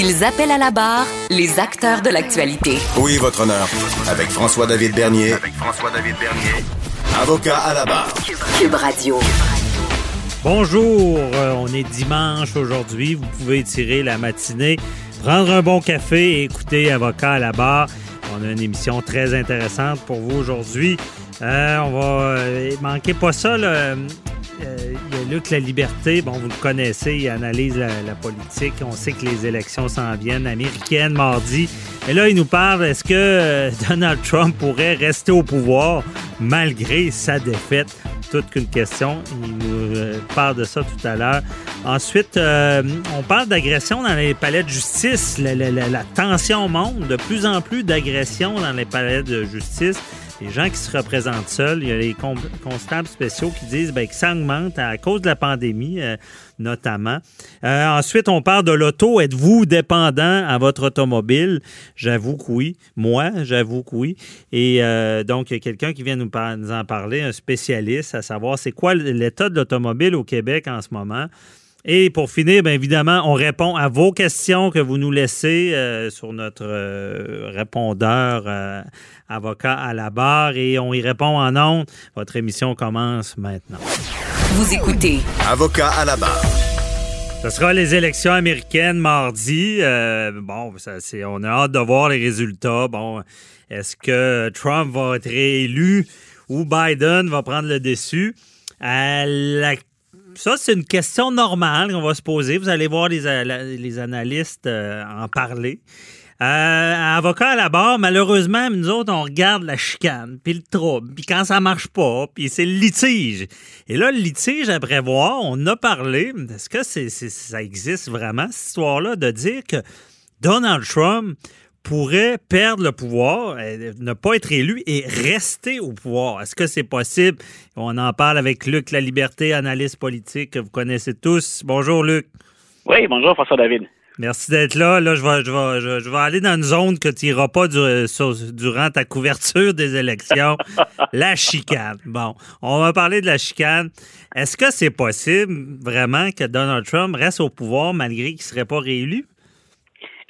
Ils appellent à la barre les acteurs de l'actualité. Oui, votre honneur. Avec François-David Bernier. Avec François-David Bernier. Avocat à la barre. Cube Radio. Bonjour, euh, on est dimanche aujourd'hui. Vous pouvez tirer la matinée, prendre un bon café et écouter Avocat à la barre. On a une émission très intéressante pour vous aujourd'hui. Euh, on va euh, manquer pas ça. Là. Euh, il y a Luc La Liberté, bon, vous le connaissez, il analyse la, politique. On sait que les élections s'en viennent américaines mardi. Et là, il nous parle, est-ce que euh, Donald Trump pourrait rester au pouvoir malgré sa défaite? Toute qu'une question. Il nous euh, parle de ça tout à l'heure. Ensuite, on parle d'agression dans les palais de justice. La- la tension monte. De plus en plus d'agressions dans les palais de justice les gens qui se représentent seuls. Il y a les constables spéciaux qui disent ben, que ça augmente à cause de la pandémie, euh, notamment. Euh, ensuite, on parle de l'auto. Êtes-vous dépendant à votre automobile? J'avoue que oui. Moi, j'avoue que oui. Et euh, donc, il y a quelqu'un qui vient nous en parler, un spécialiste, à savoir c'est quoi l'état de l'automobile au Québec en ce moment? Et pour finir, bien évidemment, on répond à vos questions que vous nous laissez euh, sur notre euh, répondeur euh, avocat à la barre et on y répond en ondes. Votre émission commence maintenant. Vous écoutez Avocat à la barre. Ce sera les élections américaines mardi. Euh, bon, ça, c'est, on a hâte de voir les résultats. Bon, est-ce que Trump va être réélu ou Biden va prendre le dessus? Euh, la- ça, c'est une question normale qu'on va se poser. Vous allez voir les, les analystes euh, en parler. Euh, avocat à la barre, malheureusement, nous autres, on regarde la chicane, puis le trouble, puis quand ça marche pas, puis c'est le litige. Et là, le litige à prévoir, on a parlé. Est-ce que ça existe vraiment, cette histoire-là, de dire que Donald Trump pourrait perdre le pouvoir, euh, ne pas être élu et rester au pouvoir. Est-ce que c'est possible? On en parle avec Luc La Liberté, analyste politique que vous connaissez tous. Bonjour, Luc. Oui, bonjour François David. Merci d'être là. Là, je vais, je vais, je, je vais aller dans une zone que tu n'iras pas du- sur- durant ta couverture des élections. la chicane. Bon, on va parler de la chicane. Est-ce que c'est possible vraiment que Donald Trump reste au pouvoir malgré qu'il ne serait pas réélu?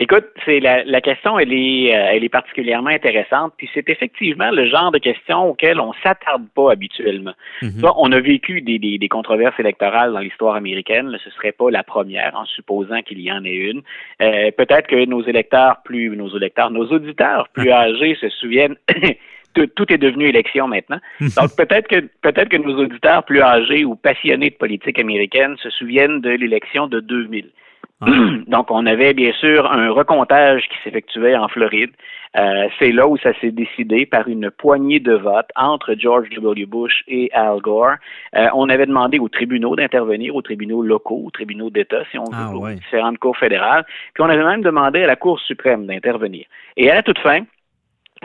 Écoute, c'est la, la question, elle est, euh, elle est particulièrement intéressante, puis c'est effectivement le genre de question auquel on s'attarde pas habituellement. Mhm. On a vécu des, des, des controverses électorales dans l'histoire américaine. Là, ce serait pas la première, en supposant qu'il y en ait une. Euh, Peut-être que nos électeurs plus, nos électeurs, nos auditeurs plus âgés se souviennent. Tout, tout est devenu élection maintenant. Donc peut-être que peut-être que nos auditeurs plus âgés ou passionnés de politique américaine se souviennent de l'élection de 2000. Donc, on avait bien sûr un recomptage qui s'effectuait en Floride. Euh, c'est là où ça s'est décidé par une poignée de votes entre George W. Bush et Al Gore. Euh, on avait demandé aux tribunaux d'intervenir, aux tribunaux locaux, aux tribunaux d'État, si on veut, Ah, aux ouais. différentes cours fédérales. Puis on avait même demandé à la Cour suprême d'intervenir. Et à la toute fin,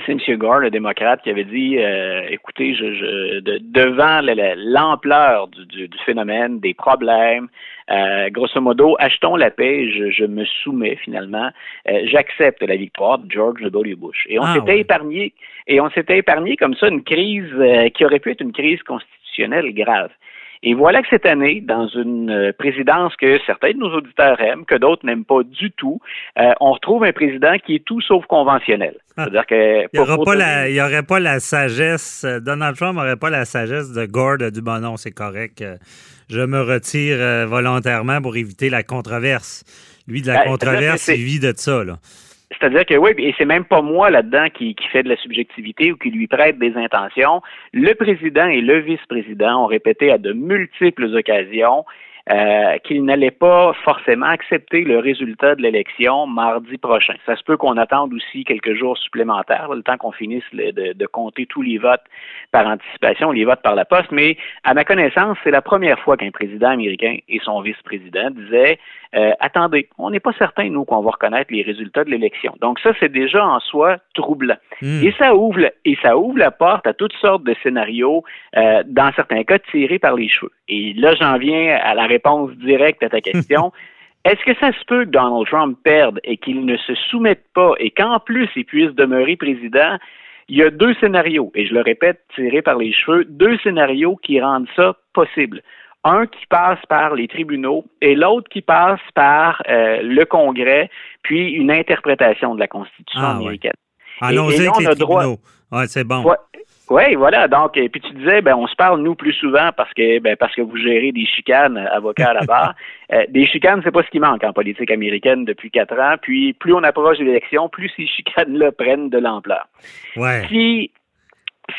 c'est M. Gore, le démocrate, qui avait dit euh, écoutez, je, je, de- devant la- la- l'ampleur du, du- du phénomène, des problèmes, euh, grosso modo, achetons la paix, je, je me soumets finalement, euh, j'accepte la victoire de George W. Bush. Et on Ah, s'était ouais. épargné, et on s'était épargné comme ça une crise euh, qui aurait pu être une crise constitutionnelle grave. Et voilà que cette année, dans une euh, présidence que certains de nos auditeurs aiment, que d'autres n'aiment pas du tout, euh, on retrouve un président qui est tout sauf conventionnel. C'est-à-dire que Il n'y aurait pas la sagesse. euh, Donald Trump n'aurait pas la sagesse de Gore de du bon non, c'est correct. Je me retire volontairement pour éviter la controverse. Lui, de la Ben, controverse, il vit de ça. Là. C'est-à-dire que oui, et c'est même pas moi là-dedans qui, qui fait de la subjectivité ou qui lui prête des intentions. Le président et le vice-président ont répété à de multiples occasions euh, qu'il n'allait pas forcément accepter le résultat de l'élection mardi prochain. Ça se peut qu'on attende aussi quelques jours supplémentaires, le temps qu'on finisse de, de, compter tous les votes par anticipation, les votes par la poste, mais à ma connaissance, c'est la première fois qu'un président américain et son vice-président disaient euh, attendez, on n'est pas certain, nous, qu'on va reconnaître les résultats de l'élection. Donc ça, c'est déjà en soi troublant. Hmm. Et ça ouvre et ça ouvre la porte à toutes sortes de scénarios, euh, dans certains cas tirés par les cheveux. Et là, j'en viens à la réponse directe à ta question. Est-ce que ça se peut que Donald Trump perde et qu'il ne se soumette pas et qu'en plus il puisse demeurer président? Il y a deux scénarios, et je le répète, tirés par les cheveux, deux scénarios qui rendent ça possible un qui passe par les tribunaux et l'autre qui passe par euh, le Congrès, puis une interprétation de la Constitution ah, américaine. Allons-y avec les tribunaux. Ouais, c'est bon. Oui, voilà. Donc, et puis tu disais, ben, on se parle nous plus souvent parce que, ben, parce que vous gérez des chicanes, avocats à la barre. Euh, des chicanes, c'est pas ce qui manque en politique américaine depuis quatre ans. Puis, plus on approche de l'élection, plus ces chicanes-là prennent de l'ampleur. Ouais. Si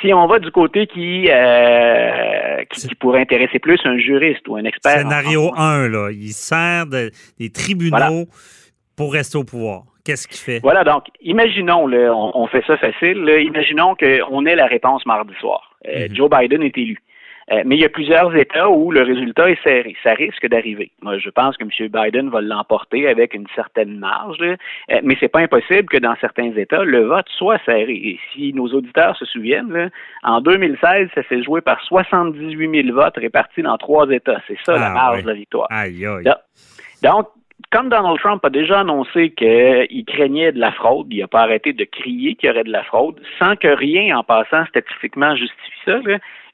si on va du côté qui, euh, qui, pourrait intéresser plus un juriste ou un expert. Scénario 1, là. Il sert des tribunaux pour rester au pouvoir. Qu'est-ce qu'il fait? Voilà, donc, imaginons, là, on, fait ça facile, imaginons qu'on ait la réponse mardi soir. Euh, mhm. Joe Biden est élu. Euh, mais il y a plusieurs États où le résultat est serré. Ça risque d'arriver. Moi, je pense que M. Biden va l'emporter avec une certaine marge, euh, mais c'est pas impossible que dans certains États, le vote soit serré. Et si nos auditeurs se souviennent, en 2016, ça s'est joué par 78 000 votes répartis dans trois États. C'est ça la ah, marge de la victoire. Aïe, aïe. Donc, comme Donald Trump a déjà annoncé qu'il craignait de la fraude, il n'a pas arrêté de crier qu'il y aurait de la fraude, sans que rien en passant statistiquement justifie ça,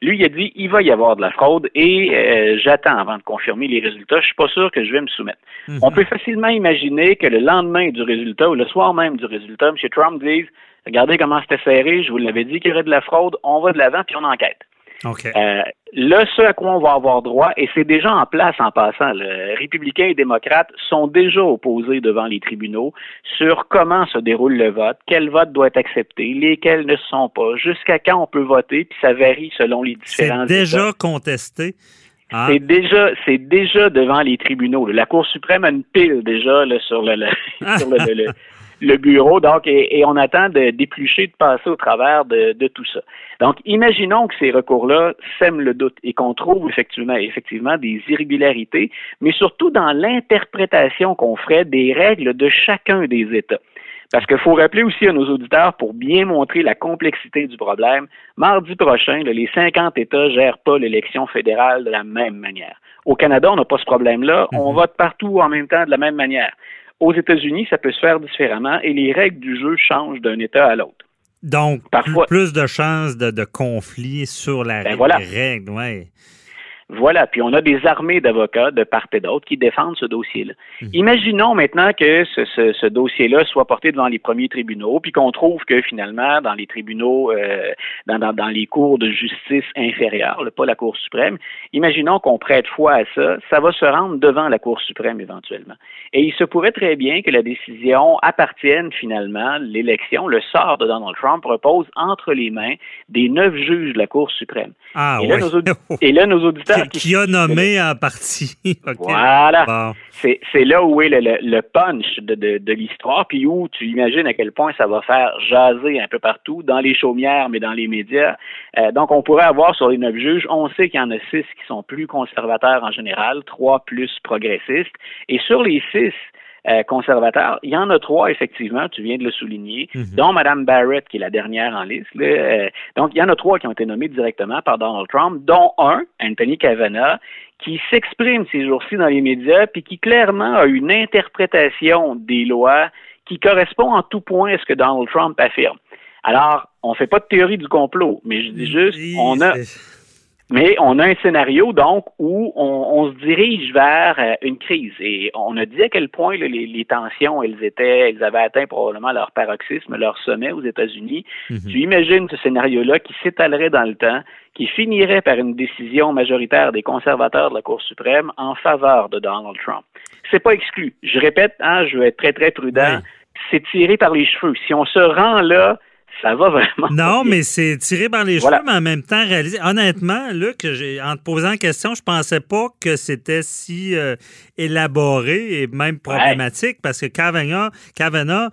lui, il a dit il va y avoir de la fraude et euh, j'attends avant de confirmer les résultats. Je suis pas sûr que je vais me soumettre. Mhm. On peut facilement imaginer que le lendemain du résultat ou le soir même du résultat, M. Trump dise Regardez comment c'était serré, je vous l'avais dit qu'il y aurait de la fraude, on va de l'avant puis on enquête. Euh, là, ce à quoi on va avoir droit, et c'est déjà en place en passant, le républicains et démocrates sont déjà opposés devant les tribunaux sur comment se déroule le vote, quel vote doit être accepté, lesquels ne sont pas, jusqu'à quand on peut voter, puis ça varie selon les différents. C'est déjà contesté. Ah. C'est déjà, c'est déjà devant les tribunaux. La Cour suprême a une pile déjà sur le, sur le, le bureau, donc, et, on attend de d'éplucher, de passer au travers de, de, tout ça. Donc, imaginons que ces recours-là sèment le doute et qu'on trouve effectivement, effectivement des irrégularités, mais surtout dans l'interprétation qu'on ferait des règles de chacun des États. Parce qu'il faut rappeler aussi à nos auditeurs, pour bien montrer la complexité du problème, mardi prochain, les 50 États ne gèrent pas l'élection fédérale de la même manière. Au Canada, on n'a pas ce problème-là. On mhm. vote partout en même temps de la même manière. Aux États-Unis, ça peut se faire différemment et les règles du jeu changent d'un État à l'autre. Donc, Parfois, plus de chances de, de conflit sur la ben règle. Ouais. Voilà, puis on a des armées d'avocats de part et d'autre qui défendent ce dossier-là. Mhm. Imaginons maintenant que ce, ce, dossier-là soit porté devant les premiers tribunaux, puis qu'on trouve que finalement, dans les tribunaux, euh, dans, dans, dans, les cours de justice inférieures, pas la Cour suprême, imaginons qu'on prête foi à ça, ça va se rendre devant la Cour suprême éventuellement. Et il se pourrait très bien que la décision appartienne finalement, l'élection, le sort de Donald Trump repose entre les mains des neuf juges de la Cour suprême. Ah, et, là, nos, et là, nos auditeurs qui, a nommé en partie. Voilà. C'est là où est le, punch de, l'histoire, puis où tu imagines à quel point ça va faire jaser un peu partout, dans les chaumières, mais dans les médias. Euh, donc, on pourrait avoir sur les neuf juges, on sait qu'il y en a six qui sont plus conservateurs en général, trois plus progressistes. Et sur les six, euh, conservateurs. Il y en a trois, effectivement, tu viens de le souligner, mhm. dont Mme Barrett, qui est la dernière en liste. Euh, donc, il y en a trois qui ont été nommés directement par Donald Trump, dont un, Anthony Kavanaugh, qui s'exprime ces jours-ci dans les médias, puis qui clairement a une interprétation des lois qui correspond en tout point à ce que Donald Trump affirme. Alors, on fait pas de théorie du complot, mais je dis juste, on a mais on a un scénario, donc, où on, se dirige vers euh, une crise. Et on a dit à quel point les, tensions, elles étaient, elles avaient atteint probablement leur paroxysme, leur sommet aux États-Unis. Mhm. Tu imagines ce scénario-là qui s'étalerait dans le temps, qui finirait par une décision majoritaire des conservateurs de la Cour suprême en faveur de Donald Trump. C'est pas exclu. Je répète, hein, je vais être très, très prudent. C'est tiré par les cheveux. Si on se rend là, ça va vraiment. Non, mais c'est tiré par les cheveux, mais en même temps réalisé. Honnêtement, Luc, en te posant la question, je pensais pas que c'était si euh, élaboré et même problématique parce que Kavanaugh, Kavanaugh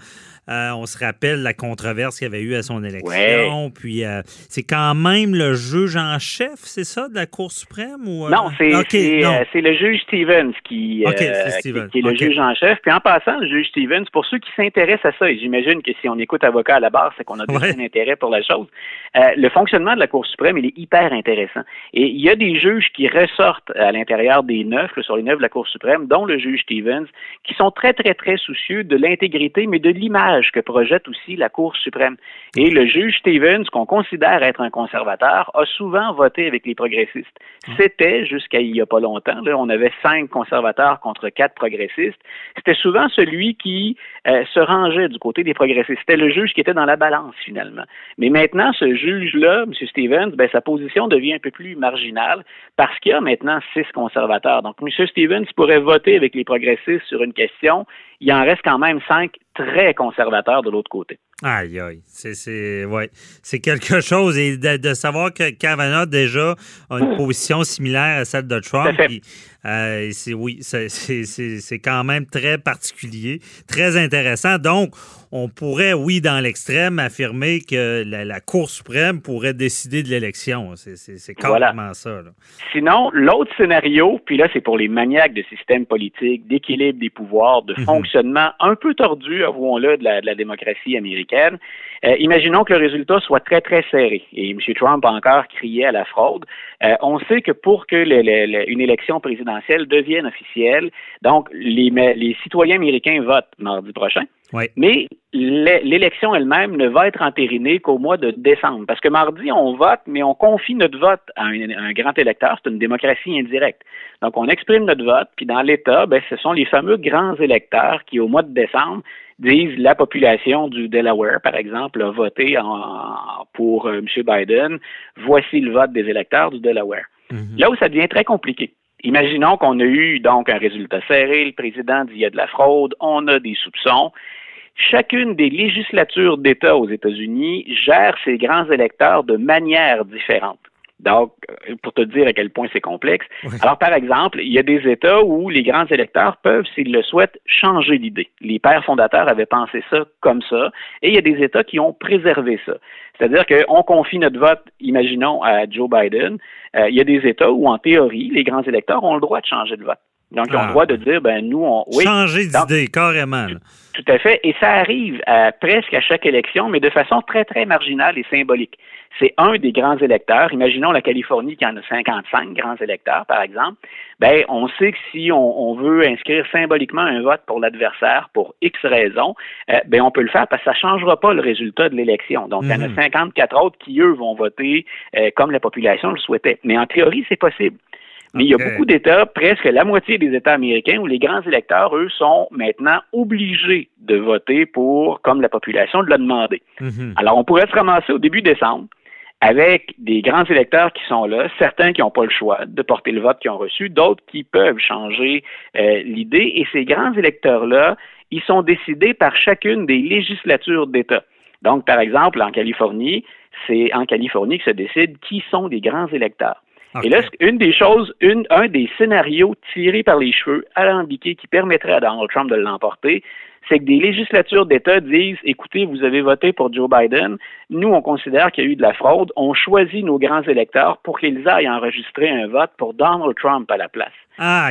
euh, on se rappelle la controverse qu'il y avait eu à son élection. Puis euh, c'est quand même le juge en chef, c'est ça, de la Cour suprême? Ou, euh? Non, c'est le juge Stevens qui, est le juge en chef. Puis en passant, le juge Stevens, pour ceux qui s'intéressent à ça, et j'imagine que si on écoute avocat à la barre, c'est qu'on a déjà un intérêt pour la chose, le fonctionnement de la Cour suprême, il est hyper intéressant. Et il y a des juges qui ressortent à l'intérieur des neuf, sur les neuf de la Cour suprême, dont le juge Stevens, qui sont très, très, très soucieux de l'intégrité, mais de l'image que projette aussi la Cour suprême. Et le juge Stevens, qu'on considère être un conservateur, a souvent voté avec les progressistes. Hum. C'était, jusqu'à il n'y a pas longtemps, là, on avait cinq conservateurs contre quatre progressistes. C'était souvent celui qui euh, se rangeait du côté des progressistes. C'était le juge qui était dans la balance, finalement. Mais maintenant, ce juge-là, M. Stevens, ben, sa position devient un peu plus marginale parce qu'il y a maintenant six conservateurs. Donc, M. Stevens pourrait voter avec les progressistes sur une question. Il en reste quand même cinq très conservateur de l'autre côté. Aïe, aïe. C'est ouais. quelque chose. Et de, savoir que Kavanaugh, déjà, a une position similaire à celle de Trump. Euh, c'est oui, c'est quand même très particulier, très intéressant. Donc, on pourrait, oui, dans l'extrême, affirmer que la, Cour suprême pourrait décider de l'élection. C'est carrément ça. Sinon, l'autre scénario, puis là, c'est pour les maniaques de système politique, d'équilibre des pouvoirs, de mhm. fonctionnement un peu tordu, avouons-le, de la, démocratie américaine. Euh, imaginons que le résultat soit très, très serré. Et M. Trump a encore crié à la fraude. Euh, on sait que pour que une élection présidentielle devienne officielle, donc les, les citoyens américains votent mardi prochain. Mais l'élection elle-même ne va être entérinée qu'au mois de décembre. Parce que mardi, on vote, mais on confie notre vote à un, grand électeur. C'est une démocratie indirecte. Donc, on exprime notre vote, puis dans l'État, ben, ce sont les fameux grands électeurs qui, au mois de décembre, disent la population du Delaware, par exemple, a voté pour euh, M. Biden. Voici le vote des électeurs du Delaware. Mm-hmm. Là où ça devient très compliqué. Imaginons qu'on a eu donc un résultat serré, le président dit il y a de la fraude, on a des soupçons. Chacune des législatures d'État aux États-Unis gère ses grands électeurs de manière différente. Donc, pour te dire à quel point c'est complexe. Alors, par exemple, il y a des États où les grands électeurs peuvent, s'ils le souhaitent, changer d'idée. Les pères fondateurs avaient pensé ça comme ça, et il y a des États qui ont préservé ça. C'est-à-dire qu'on confie notre vote, imaginons, à Joe Biden. Euh, il y a des États où, en théorie, les grands électeurs ont le droit de changer de vote. Donc, ils ont le ah. droit de dire, ben nous, on... Oui. Changer d'idée, carrément. Tout, à fait. Et ça arrive presque à chaque élection, mais de façon très, très marginale et symbolique. C'est un des grands électeurs. Imaginons la Californie qui en a 55 grands électeurs, par exemple. Ben, on sait que si on, veut inscrire symboliquement un vote pour l'adversaire pour X raisons, euh, ben, on peut le faire parce que ça ne changera pas le résultat de l'élection. Donc, il y en a 54 mhm. autres qui, eux, vont voter euh, comme la population le souhaitait. Mais en théorie, c'est possible. Mais il y a beaucoup d'États, presque la moitié des États américains, où les grands électeurs, eux, sont maintenant obligés de voter pour comme la population l'a demandé. Mhm. Alors, on pourrait se ramasser au début décembre avec des grands électeurs qui sont là, certains qui n'ont pas le choix de porter le vote qu'ils ont reçu, d'autres qui peuvent changer euh, l'idée. Et ces grands électeurs-là, ils sont décidés par chacune des législatures d'État. Donc, par exemple, en Californie, c'est en Californie que se décide qui sont les grands électeurs. Et là, une des choses, une, un des scénarios tirés par les cheveux, alambiqués, qui permettrait à Donald Trump de l'emporter, c'est que des législatures d'État disent écoutez, vous avez voté pour Joe Biden, nous, on considère qu'il y a eu de la fraude, on choisit nos grands électeurs pour qu'ils aillent enregistrer un vote pour Donald Trump à la place. Ah,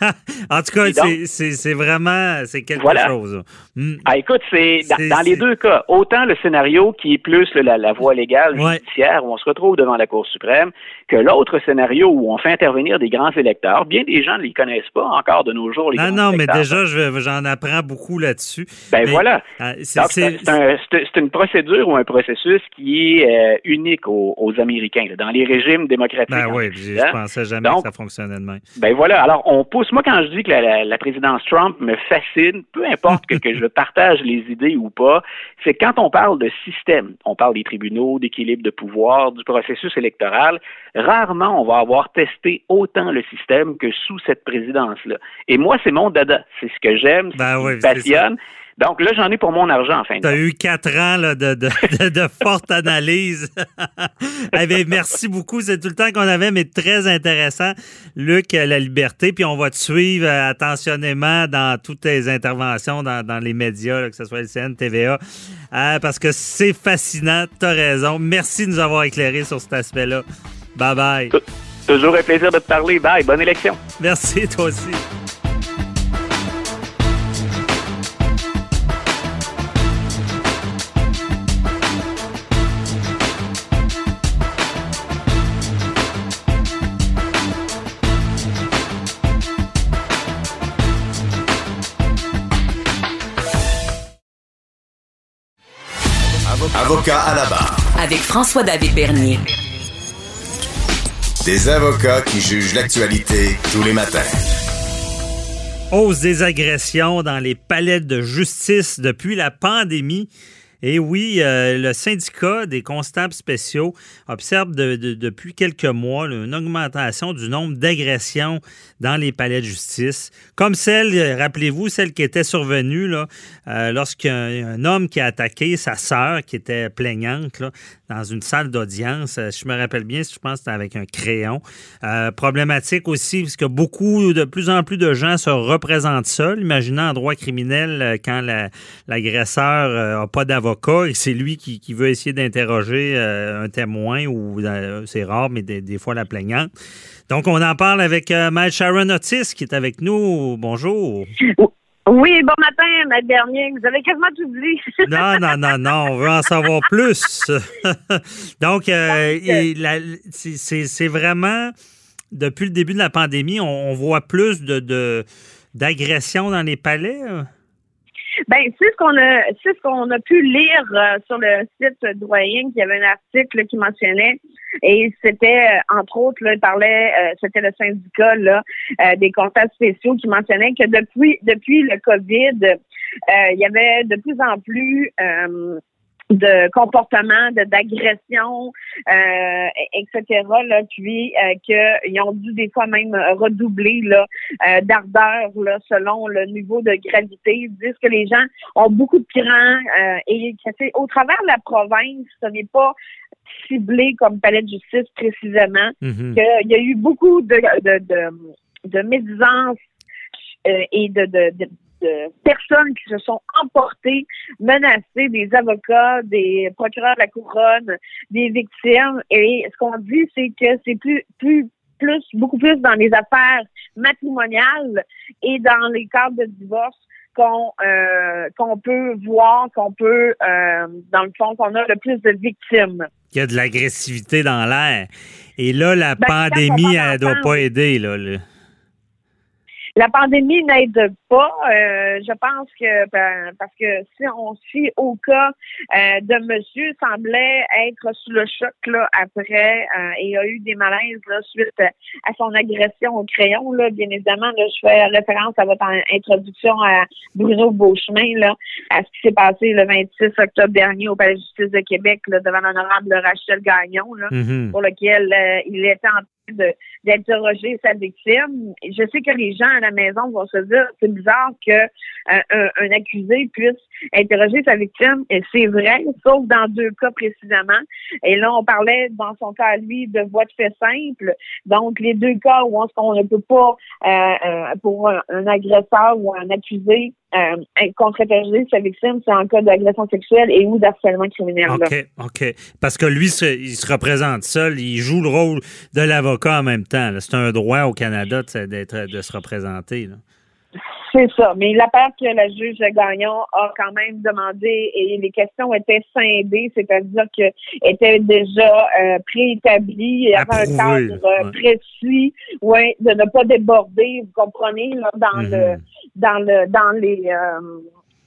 en tout cas, c'est vraiment c'est quelque chose. Hmm. Ah, écoute, c'est dans, les deux cas, autant le scénario qui est plus la, voie légale judiciaire où on se retrouve devant la Cour suprême, que l'autre scénario où on fait intervenir des grands électeurs. Bien des gens ne les connaissent pas encore de nos jours. Les non, non, mais déjà, j'en apprends beaucoup là-dessus. Ben voilà. Ah, c'est une procédure ou un processus qui est euh, unique aux, Américains, dans les régimes démocratiques. Ben oui, je pensais jamais que ça fonctionnait de même. Ben voilà. Alors, on pousse. Moi, quand je dis que la, présidence Trump me fascine, peu importe que, je partage les idées ou pas, c'est quand on parle de système, on parle des tribunaux, d'équilibre de pouvoir, du processus électoral, rarement on va avoir testé autant le système que sous cette présidence-là. Et moi, c'est mon dada. C'est ce que j'aime, ce ben qui me passionne. Donc là, j'en ai pour mon argent, en fin Tu as eu quatre ans là, de, de, de, forte analyse. eh bien, merci beaucoup. C'est tout le temps qu'on avait, mais très intéressant. Luc, la liberté. Puis on va te suivre euh, attentionnément dans toutes tes interventions dans, dans les médias, que ce soit le CN, TVA, euh, parce que c'est fascinant. Tu as raison. Merci de nous avoir éclairé sur cet aspect-là. Bye bye. Toujours un plaisir de te parler. Bye. Bonne élection. Merci, toi aussi. Avocat à la barre. Avec François-David Bernier. Des avocats qui jugent l'actualité tous les matins. Hausse des agressions dans les palais de justice depuis la pandémie. Et oui, euh, le syndicat des constables spéciaux observe depuis quelques mois une augmentation du nombre d'agressions dans les palais de justice, comme celle, rappelez-vous, celle qui était survenue euh, lorsqu'un homme qui a attaqué sa sœur, qui était plaignante, dans une salle d'audience. Euh, je me rappelle bien, je pense que c'était avec un crayon. problématique aussi, parce que beaucoup, de plus en plus de gens se représentent seuls. Imaginez en droit criminel, quand l'agresseur n'a pas d'avocat et c'est lui qui, veut essayer d'interroger euh, un témoin ou euh, c'est rare, mais des, fois la plaignante. Donc, on en parle avec euh, Sharon Otis qui est avec nous. Bonjour. Oui, bon matin, Maître Bernier. Vous avez quasiment tout dit. non, non, non, non. On veut en savoir plus. Donc, c'est vraiment, depuis le début de la pandémie, on, voit plus de d'agressions dans les palais. Ben, c'est ce qu'on a, c'est ce qu'on a pu lire euh, sur le site Doyen, qui y avait un article qui mentionnait, et c'était euh, entre autres, là, il parlait, euh, c'était le syndicat là, des comptables spéciaux qui mentionnait que depuis depuis le COVID, il y avait de plus en plus de comportement, de d'agression, euh, etc. Là, puis euh, qu'ils ont dû des fois même redoubler là, euh, d'ardeur là, selon le niveau de gravité. Ils disent que les gens ont beaucoup de crans euh, et que au travers de la province, ce n'est pas ciblé comme palais de justice précisément, mm-hmm. qu'il y a eu beaucoup de, de, de, de médisance euh, et de, de, de personnes qui se sont emportées, menacées, des avocats, des procureurs de la couronne, des victimes. Et ce qu'on dit, c'est que c'est plus, plus, plus, beaucoup plus dans les affaires matrimoniales et dans les cadres de divorce qu'on euh, qu'on peut voir, qu'on peut, euh, dans le fond, qu'on a le plus de victimes. Il y a de l'agressivité dans l'air. Et là, la ben, pandémie, elle ne doit pas aider. Là, là. La pandémie n'aide pas. Euh, je pense que ben, parce que si on suit au cas euh, de monsieur semblait être sous le choc là après euh, et a eu des malaises là, suite à son agression au crayon là bien évidemment là, je fais référence à votre introduction à Bruno Beauchemin là à ce qui s'est passé le 26 octobre dernier au Palais de justice de Québec là, devant l'honorable Rachel Gagnon là, mm-hmm. pour lequel il était en d'interroger sa victime. Je sais que les gens à la maison vont se dire c'est que euh, un, accusé puisse interroger sa victime c'est vrai, sauf dans deux cas précisément. Et là, on parlait dans son cas lui de voie de fait simple. Donc les deux cas où on ne peut pas euh, euh, pour un, agresseur ou un accusé euh, contre-interroger sa victime, c'est en cas d'agression sexuelle et ou d'harcèlement criminel. OK, OK. Parce que lui, il se représente seul, il joue le rôle de l'avocat en même temps. C'est un droit au Canada de se représenter. C'est ça. Mais la part que la juge Gagnon a quand même demandé et les questions étaient scindées, c'est-à-dire que étaient déjà euh, préétablies, il y avait un cadre précis, ouais, de ne pas déborder, vous comprenez, là, dans le mhm. dans le dans les euh,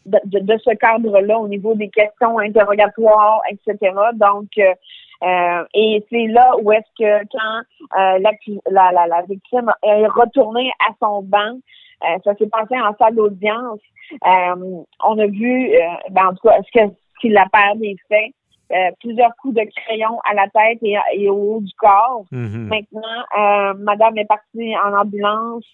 de, ce cadre-là au niveau des questions interrogatoires, etc. Donc euh, et c'est là où est-ce que quand euh, la, la, la, victime est retournée à son banc, euh, ça s'est passé en salle d'audience. Euh, on a vu, euh, ben, en tout cas, ce qu'il la perd des faits. plusieurs coups de crayon à la tête et, au haut du corps. Mm-hmm. Maintenant, Madame est partie en ambulance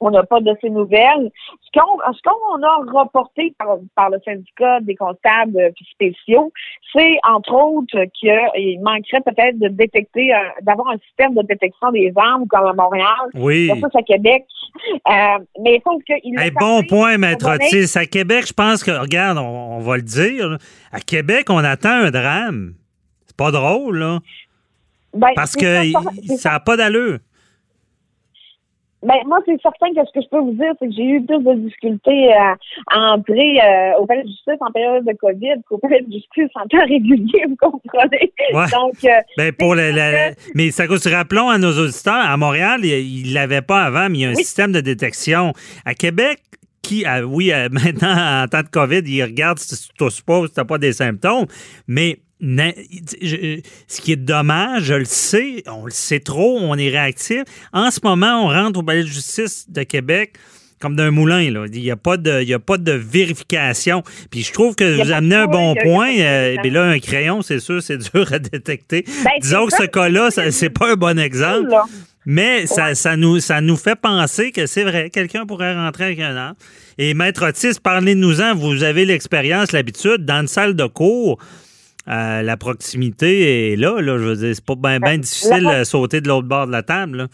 On n'a pas de ces nouvelles. Ce qu'on, ce qu'on a reporté par, par le syndicat des comptables euh, spéciaux, c'est entre autres qu'il manquerait peut-être de détecter, euh, d'avoir un système de détection des armes comme à Montréal, Oui. versus à Québec. Euh, mais sauf qu'il Un bon point, Maître Otis. À Québec, je pense que, regarde, on, on va le dire, à Québec, on attend un drame. C'est pas drôle, là. Ben, Parce que ça, ça n'a pas d'allure. Ben, moi, c'est certain que ce que je peux vous dire, c'est que j'ai eu plus de difficultés à, à entrer euh, au palais de justice en période de COVID qu'au palais de justice en temps régulier, vous comprenez? Ouais. Donc, euh, Ben pour le- mais ça rappelons à nos auditeurs, à Montréal, il ne l'avait pas avant, mais il y a un Oui. système de détection. À Québec, qui, ah, oui, euh, maintenant, en temps de COVID, il regarde si tu tousses pas ou si tu n'as pas des symptômes, mais na- je- ce qui est dommage, je le sais, on le sait trop, on est réactif. En ce moment, on rentre au palais de justice de Québec comme d'un moulin. Là. Il n'y a, pas de- il y a pas de vérification. Puis je trouve que vous amenez un bon point, de euh, mais là, un crayon, c'est sûr, c'est dur à détecter. Ben, Disons que ce cas-là, c'est pas un bon exemple. Mais ça, ça, nous, ça nous fait penser que c'est vrai, quelqu'un pourrait rentrer avec un arme. Et Maître Otis, parlez-nous-en, vous avez l'expérience, l'habitude, dans une salle de cours, euh, la proximité est là, là, je veux dire, c'est pas bien Ben, difficile de sauter de l'autre bord de la table. là.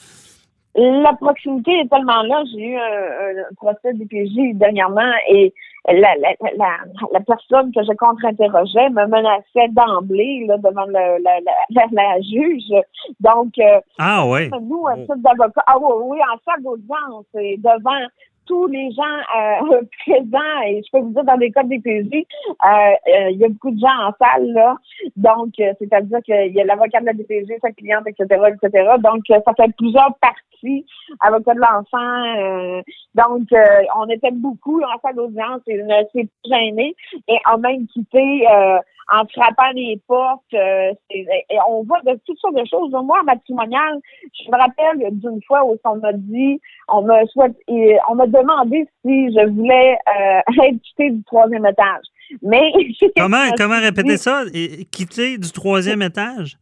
La proximité est tellement là. J'ai eu un, un procès DPJ dernièrement et la, la, la, la personne que je contre-interrogeais me menaçait d'emblée là, devant le, la, la, juge. Donc, euh, Ah ouais. nous, un type d'avocat, ah oui, oui, en salle d'audience, et devant tous les gens euh, présents, et je peux vous dire, dans les cas de DPJ, euh, euh, il y a beaucoup de gens en salle, là. Donc, euh, c'est-à-dire qu'il y a l'avocat de la DPJ, sa cliente, etc., etc. Donc, euh, ça fait plusieurs parties, avocat de l'enfant. euh, donc, euh, on était beaucoup en salle d'audience et ne s'est pas gêné et a même quitté euh, en frappant les portes. euh, et on voit de toutes sortes de choses. Moi, en matrimonial, je me rappelle d'une fois où on m'a dit, on m'a souhaité, on m'a demandé si je voulais euh, être quittée du troisième étage. Mais Comment, comment répéter ça? Quitter du troisième étage?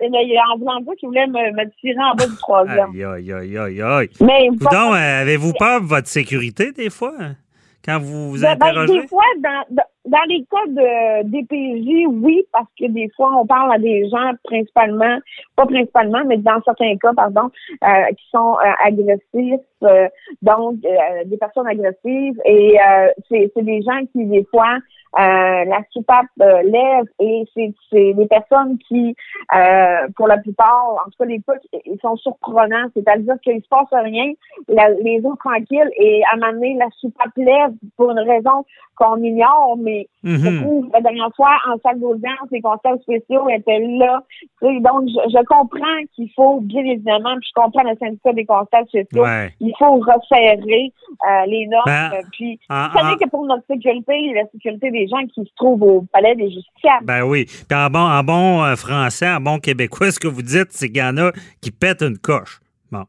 Mais il- en voulant dire qu'il voulait me, me tirer en bas du troisième. Aïe, aïe, aïe, aïe, aïe. Mais Coudon, euh, avez-vous peur de votre sécurité des fois? Quand vous vous Ben, ben, interrogez? des fois, dans, dans, dans les cas de DPJ, oui, parce que des fois, on parle à des gens principalement, pas principalement, mais dans certains cas, pardon, euh, qui sont euh, agressifs, euh, donc des personnes agressives, et c'est c'est des gens qui, des fois, euh, la soupape euh, lève, et c'est c'est des personnes qui, euh, pour la plupart, en tout cas les cas, ils sont surprenants, c'est-à-dire qu'il se passe rien, la- les autres tranquilles, et à un moment donné, la soupape lève pour une raison qu'on ignore, mais Mhm. trouve la dernière fois, en salle d'audience, les constables spéciaux étaient là. Donc, je, je comprends qu'il faut, bien évidemment, puis je comprends le syndicat des constables spéciaux, Ouais. il faut resserrer euh, les normes. Ben, puis, vous savez que pour notre sécurité la sécurité des gens qui se trouvent au palais des justiciables, Ben oui. Puis en bon, en bon euh, français, en bon québécois, ce que vous dites, c'est qu'il y en a qui pètent une coche. Bon,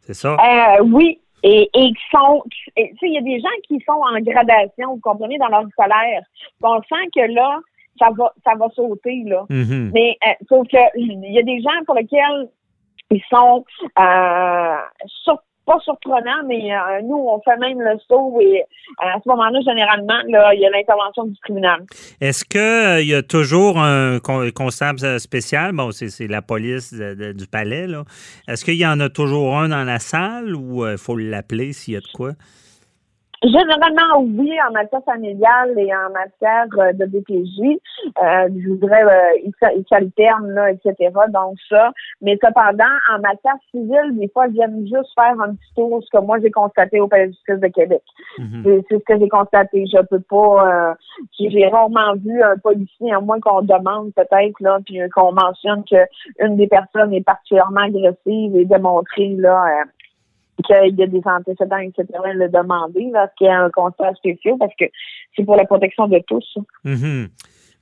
c'est ça? Euh, oui, et, et qui sont, tu sais, il y a des gens qui sont en gradation, vous comprenez, dans leur scolaire. On sent que là, ça va, ça va sauter, là. Mhm. Mais euh, sauf que il y a des gens pour lesquels ils sont euh, sur- pas surprenants, mais euh, nous, on fait même le saut et euh, à ce moment-là, généralement, là, il y a l'intervention du tribunal. Est-ce qu'il y a toujours un con- constable spécial? Bon, c'est la police du palais, là. Est-ce qu'il y en a toujours un dans la salle ou il faut l'appeler s'il y a de quoi? Généralement, oui, en matière familiale et en matière euh, de DPJ, euh, je voudrais, euh, ils s'alternent, là, etc. Donc ça. Mais cependant, en matière civile, des fois, ils viennent juste faire un petit tour, ce que moi j'ai constaté au Palais de justice de Québec. Mhm. C'est c'est ce que j'ai constaté. Je peux pas. Euh, j'ai rarement vu un policier, à moins qu'on demande peut-être là, puis euh, qu'on mentionne que une des personnes est particulièrement agressive et démontrer là. Qu'il y a des antécédents, etc., le demander, là, qu'il y a un constat spécial, parce que c'est pour la protection de tous. Mhm.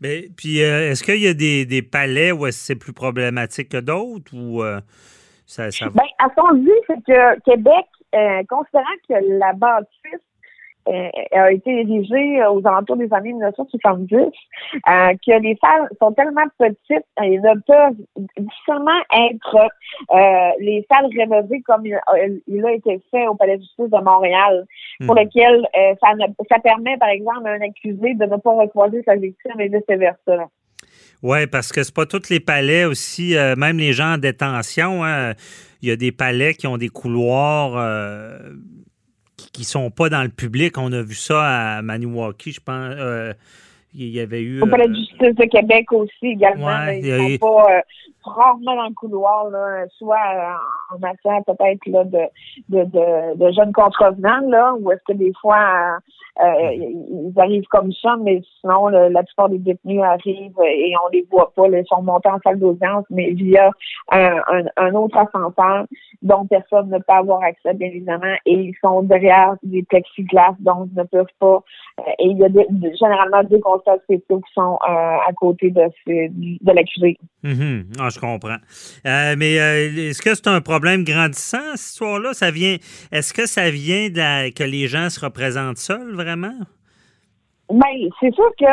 Mais, puis, euh, est-ce qu'il y a des, des palais où c'est plus problématique que d'autres ou euh, ça, ça? Ben, à ce qu'on dit, c'est que Québec, euh, considérant que la bâtisse a été érigé aux alentours des années 1970, que les salles sont tellement petites et ne peuvent difficilement être les salles rénovées comme il, a été fait au Palais de justice de Montréal, pour hmm. lequel ça, ça permet, par exemple, à un accusé de ne pas recroiser sa victime et vice-versa. Oui, parce que c'est pas tous les palais aussi, même les gens en détention. Hein, il y a des palais qui ont des couloirs euh, qui ne sont pas dans le public. On a vu ça à Maniwaki, je pense. Euh, il y avait eu. Au palais de euh, justice de Québec aussi également. ils ne sont pas rarement dans le couloir, là, soit en matière peut-être de, de, de, de, jeunes contrevenants, là, ou est-ce que des fois euh, ils arrivent comme ça, mais sinon, la plupart des détenus arrivent et on les voit pas. ils sont montés en salle d'audience, mais via un, un, autre ascenseur dont personne ne peut avoir accès, bien évidemment, et ils sont derrière des plexiglas, donc ils ne peuvent pas. Euh, et il y a généralement deux constats spéciaux qui sont euh, à côté de, de l'accusé. Mm-hmm. Ah, je comprends. mais est-ce que c'est un problème grandissant, cette histoire-là? Ça vient. Est-ce que ça vient de que les gens se représentent seuls, vraiment? Ben, c'est sûr que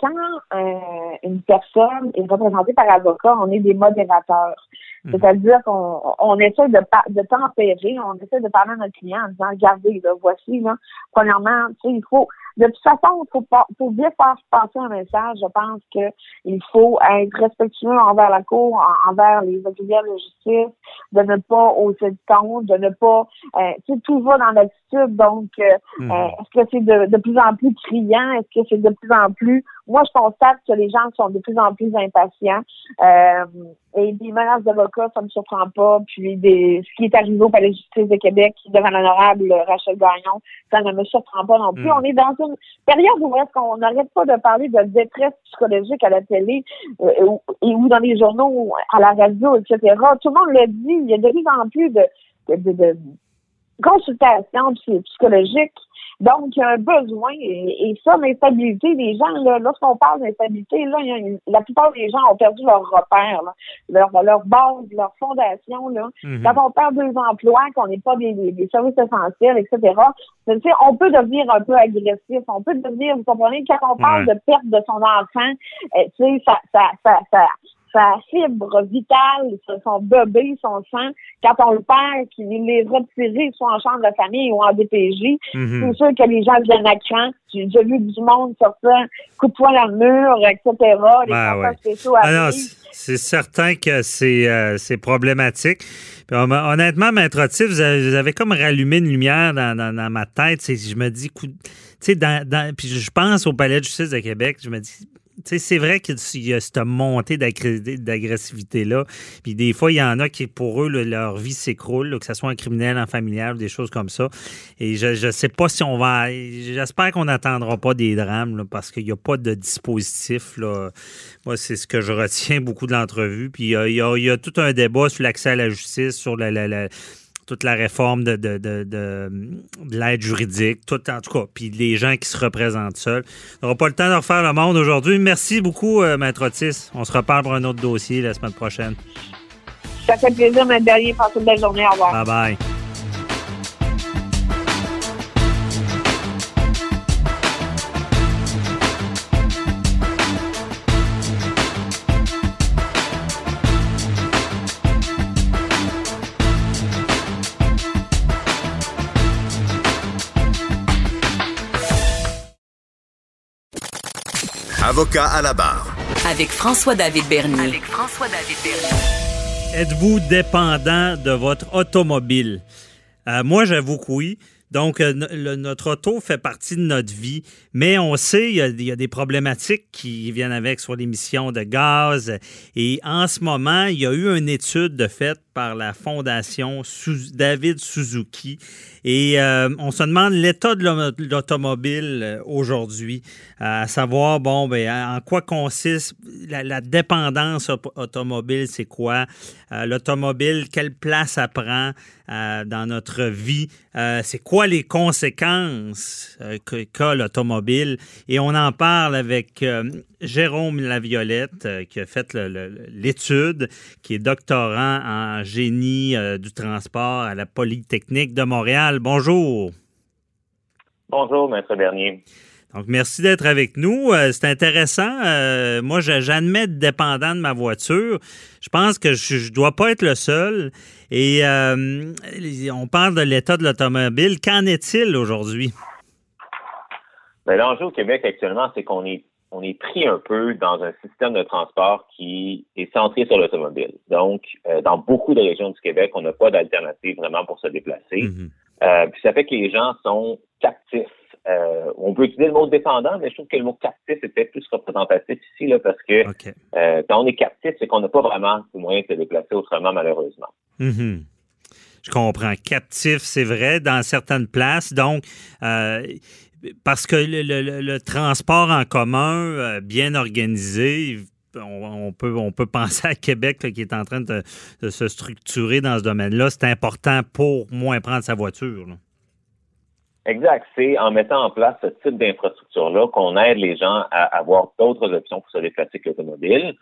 quand euh, une personne est représentée par avocat, on est des modérateurs. Mhm. C'est-à-dire qu'on on essaie de, de tempérer, on essaie de parler à notre client en disant, regardez, là, voici, là, premièrement, tu sais, il faut, de toute façon, il faut, faut bien faire passer un message. Je pense qu'il faut être respectueux envers la Cour, envers les auxiliaires de justice, de ne pas hausser le ton, de ne pas... Euh, tu sais, tout va dans l'attitude. Donc, euh, mhm. euh, est-ce que c'est de, de plus en plus criant? Est-ce que c'est de plus en plus... Moi, je constate que les gens sont de plus en plus impatients. Euh, et des menaces d'avocats, ça ne me surprend pas. Puis des, ce qui est arrivé au Palais de justice de Québec devant l'honorable Rachel Gagnon, ça ne me surprend pas non plus. Mhm. On est dans une période où est-ce qu'on n'arrête pas de parler de détresse psychologique à la télé euh, et ou dans les journaux, à la radio, etc. Tout le monde le dit. Il y a de plus en plus de, de, de consultations psychologiques donc, il y a un besoin, et, ça, l'instabilité des gens, là, lorsqu'on parle d'instabilité, là, la plupart des gens ont perdu leur repère, leur, leur base, leur fondation. Là. Mhm. Quand on perd deux emplois, qu'on n'est pas des, des, services essentiels, etc., on peut devenir un peu agressif, on peut devenir, vous comprenez, quand on parle de perte de son enfant, eh, tu sais, ça, ça, ça, ça sa fibre vitale, son bébé, son sang, quand on le perd, qu'il les retirer soit en chambre de famille ou en DPJ, mhm. c'est sûr que les gens viennent à cran. J'ai vu du monde sortir, coup de poing dans le mur, etc. Les ben spéciaux ah c'est certain que c'est euh, problématique. honnêtement, Maître Otis, vous avez, comme rallumé une lumière dans, dans, ma tête. Je me dis, tu sais, dans, puis je pense au Palais de justice de Québec, je me dis, c'est vrai qu'il y a cette montée d'agressivité-là. Puis des fois, il y en a qui, pour eux, leur vie s'écroule, que ce soit un criminel, en familial, des choses comme ça. Et je ne sais pas si on va. J'espère qu'on n'attendra pas des drames, parce qu'il n'y a pas de dispositif. Là. Moi, c'est ce que je retiens beaucoup de l'entrevue. Puis il y, a, tout un débat sur l'accès à la justice, sur la toute la réforme de, de, l'aide juridique, tout en tout cas, puis les gens qui se représentent seuls. On n'aura pas le temps de refaire le monde aujourd'hui. Merci beaucoup, euh, Maître Otis. On se reparle pour un autre dossier la semaine prochaine. Ça fait plaisir, Maître Bernier. Passez une belle journée. Au revoir. Bye bye. Avocat à la barre. Avec François-David Bernier. Avec François-David Bernier. Êtes-vous dépendant de votre automobile? Euh, moi, j'avoue que oui. Donc, euh, notre auto fait partie de notre vie, mais on sait il y a, des problématiques qui viennent avec sur l'émission de gaz. Et en ce moment, il y a eu une étude de fait par la fondation David Suzuki et euh, on se demande l'état de l'automobile euh, aujourd'hui, à savoir, bon, ben, en quoi consiste la, dépendance automobile, c'est quoi? Euh, l'automobile, quelle place ça prend dans notre vie? c'est quoi les conséquences qu'a l'automobile? Et on en parle avec Jérôme Laviolette, qui a fait l'étude, qui est doctorant en génie du transport à la Polytechnique de Montréal. Bonjour. Bonjour, Maître Bernier. Donc, merci d'être avec nous. Euh, c'est intéressant. Euh, moi, j'admets être dépendant de ma voiture. Je pense que je ne dois pas être le seul. Et euh, on parle de l'état de l'automobile. Qu'en est-il aujourd'hui? Ben, L'enjeu au Québec actuellement, c'est qu'on est on est pris un peu dans un système de transport qui est centré sur l'automobile. Donc, dans beaucoup de régions du Québec, on n'a pas d'alternative vraiment pour se déplacer. Mm-hmm. puis ça fait que les gens sont captifs euh, on peut utiliser le mot dépendant, mais je trouve que le mot captif est peut-être plus représentatif ici, là, parce que euh, quand on est captif, c'est qu'on n'a pas vraiment le moyen de se déplacer autrement, malheureusement. Mm-hmm. Je comprends. Captif, c'est vrai, dans certaines places. Donc, euh, parce que le, transport en commun, bien organisé, on, peut, on peut penser à Québec qui est en train de, se structurer dans ce domaine-là. C'est important pour moins prendre sa voiture. Exact. C'est en mettant en place ce type d'infrastructure-là qu'on aide les gens à avoir d'autres options pour se déplacer que l'automobile.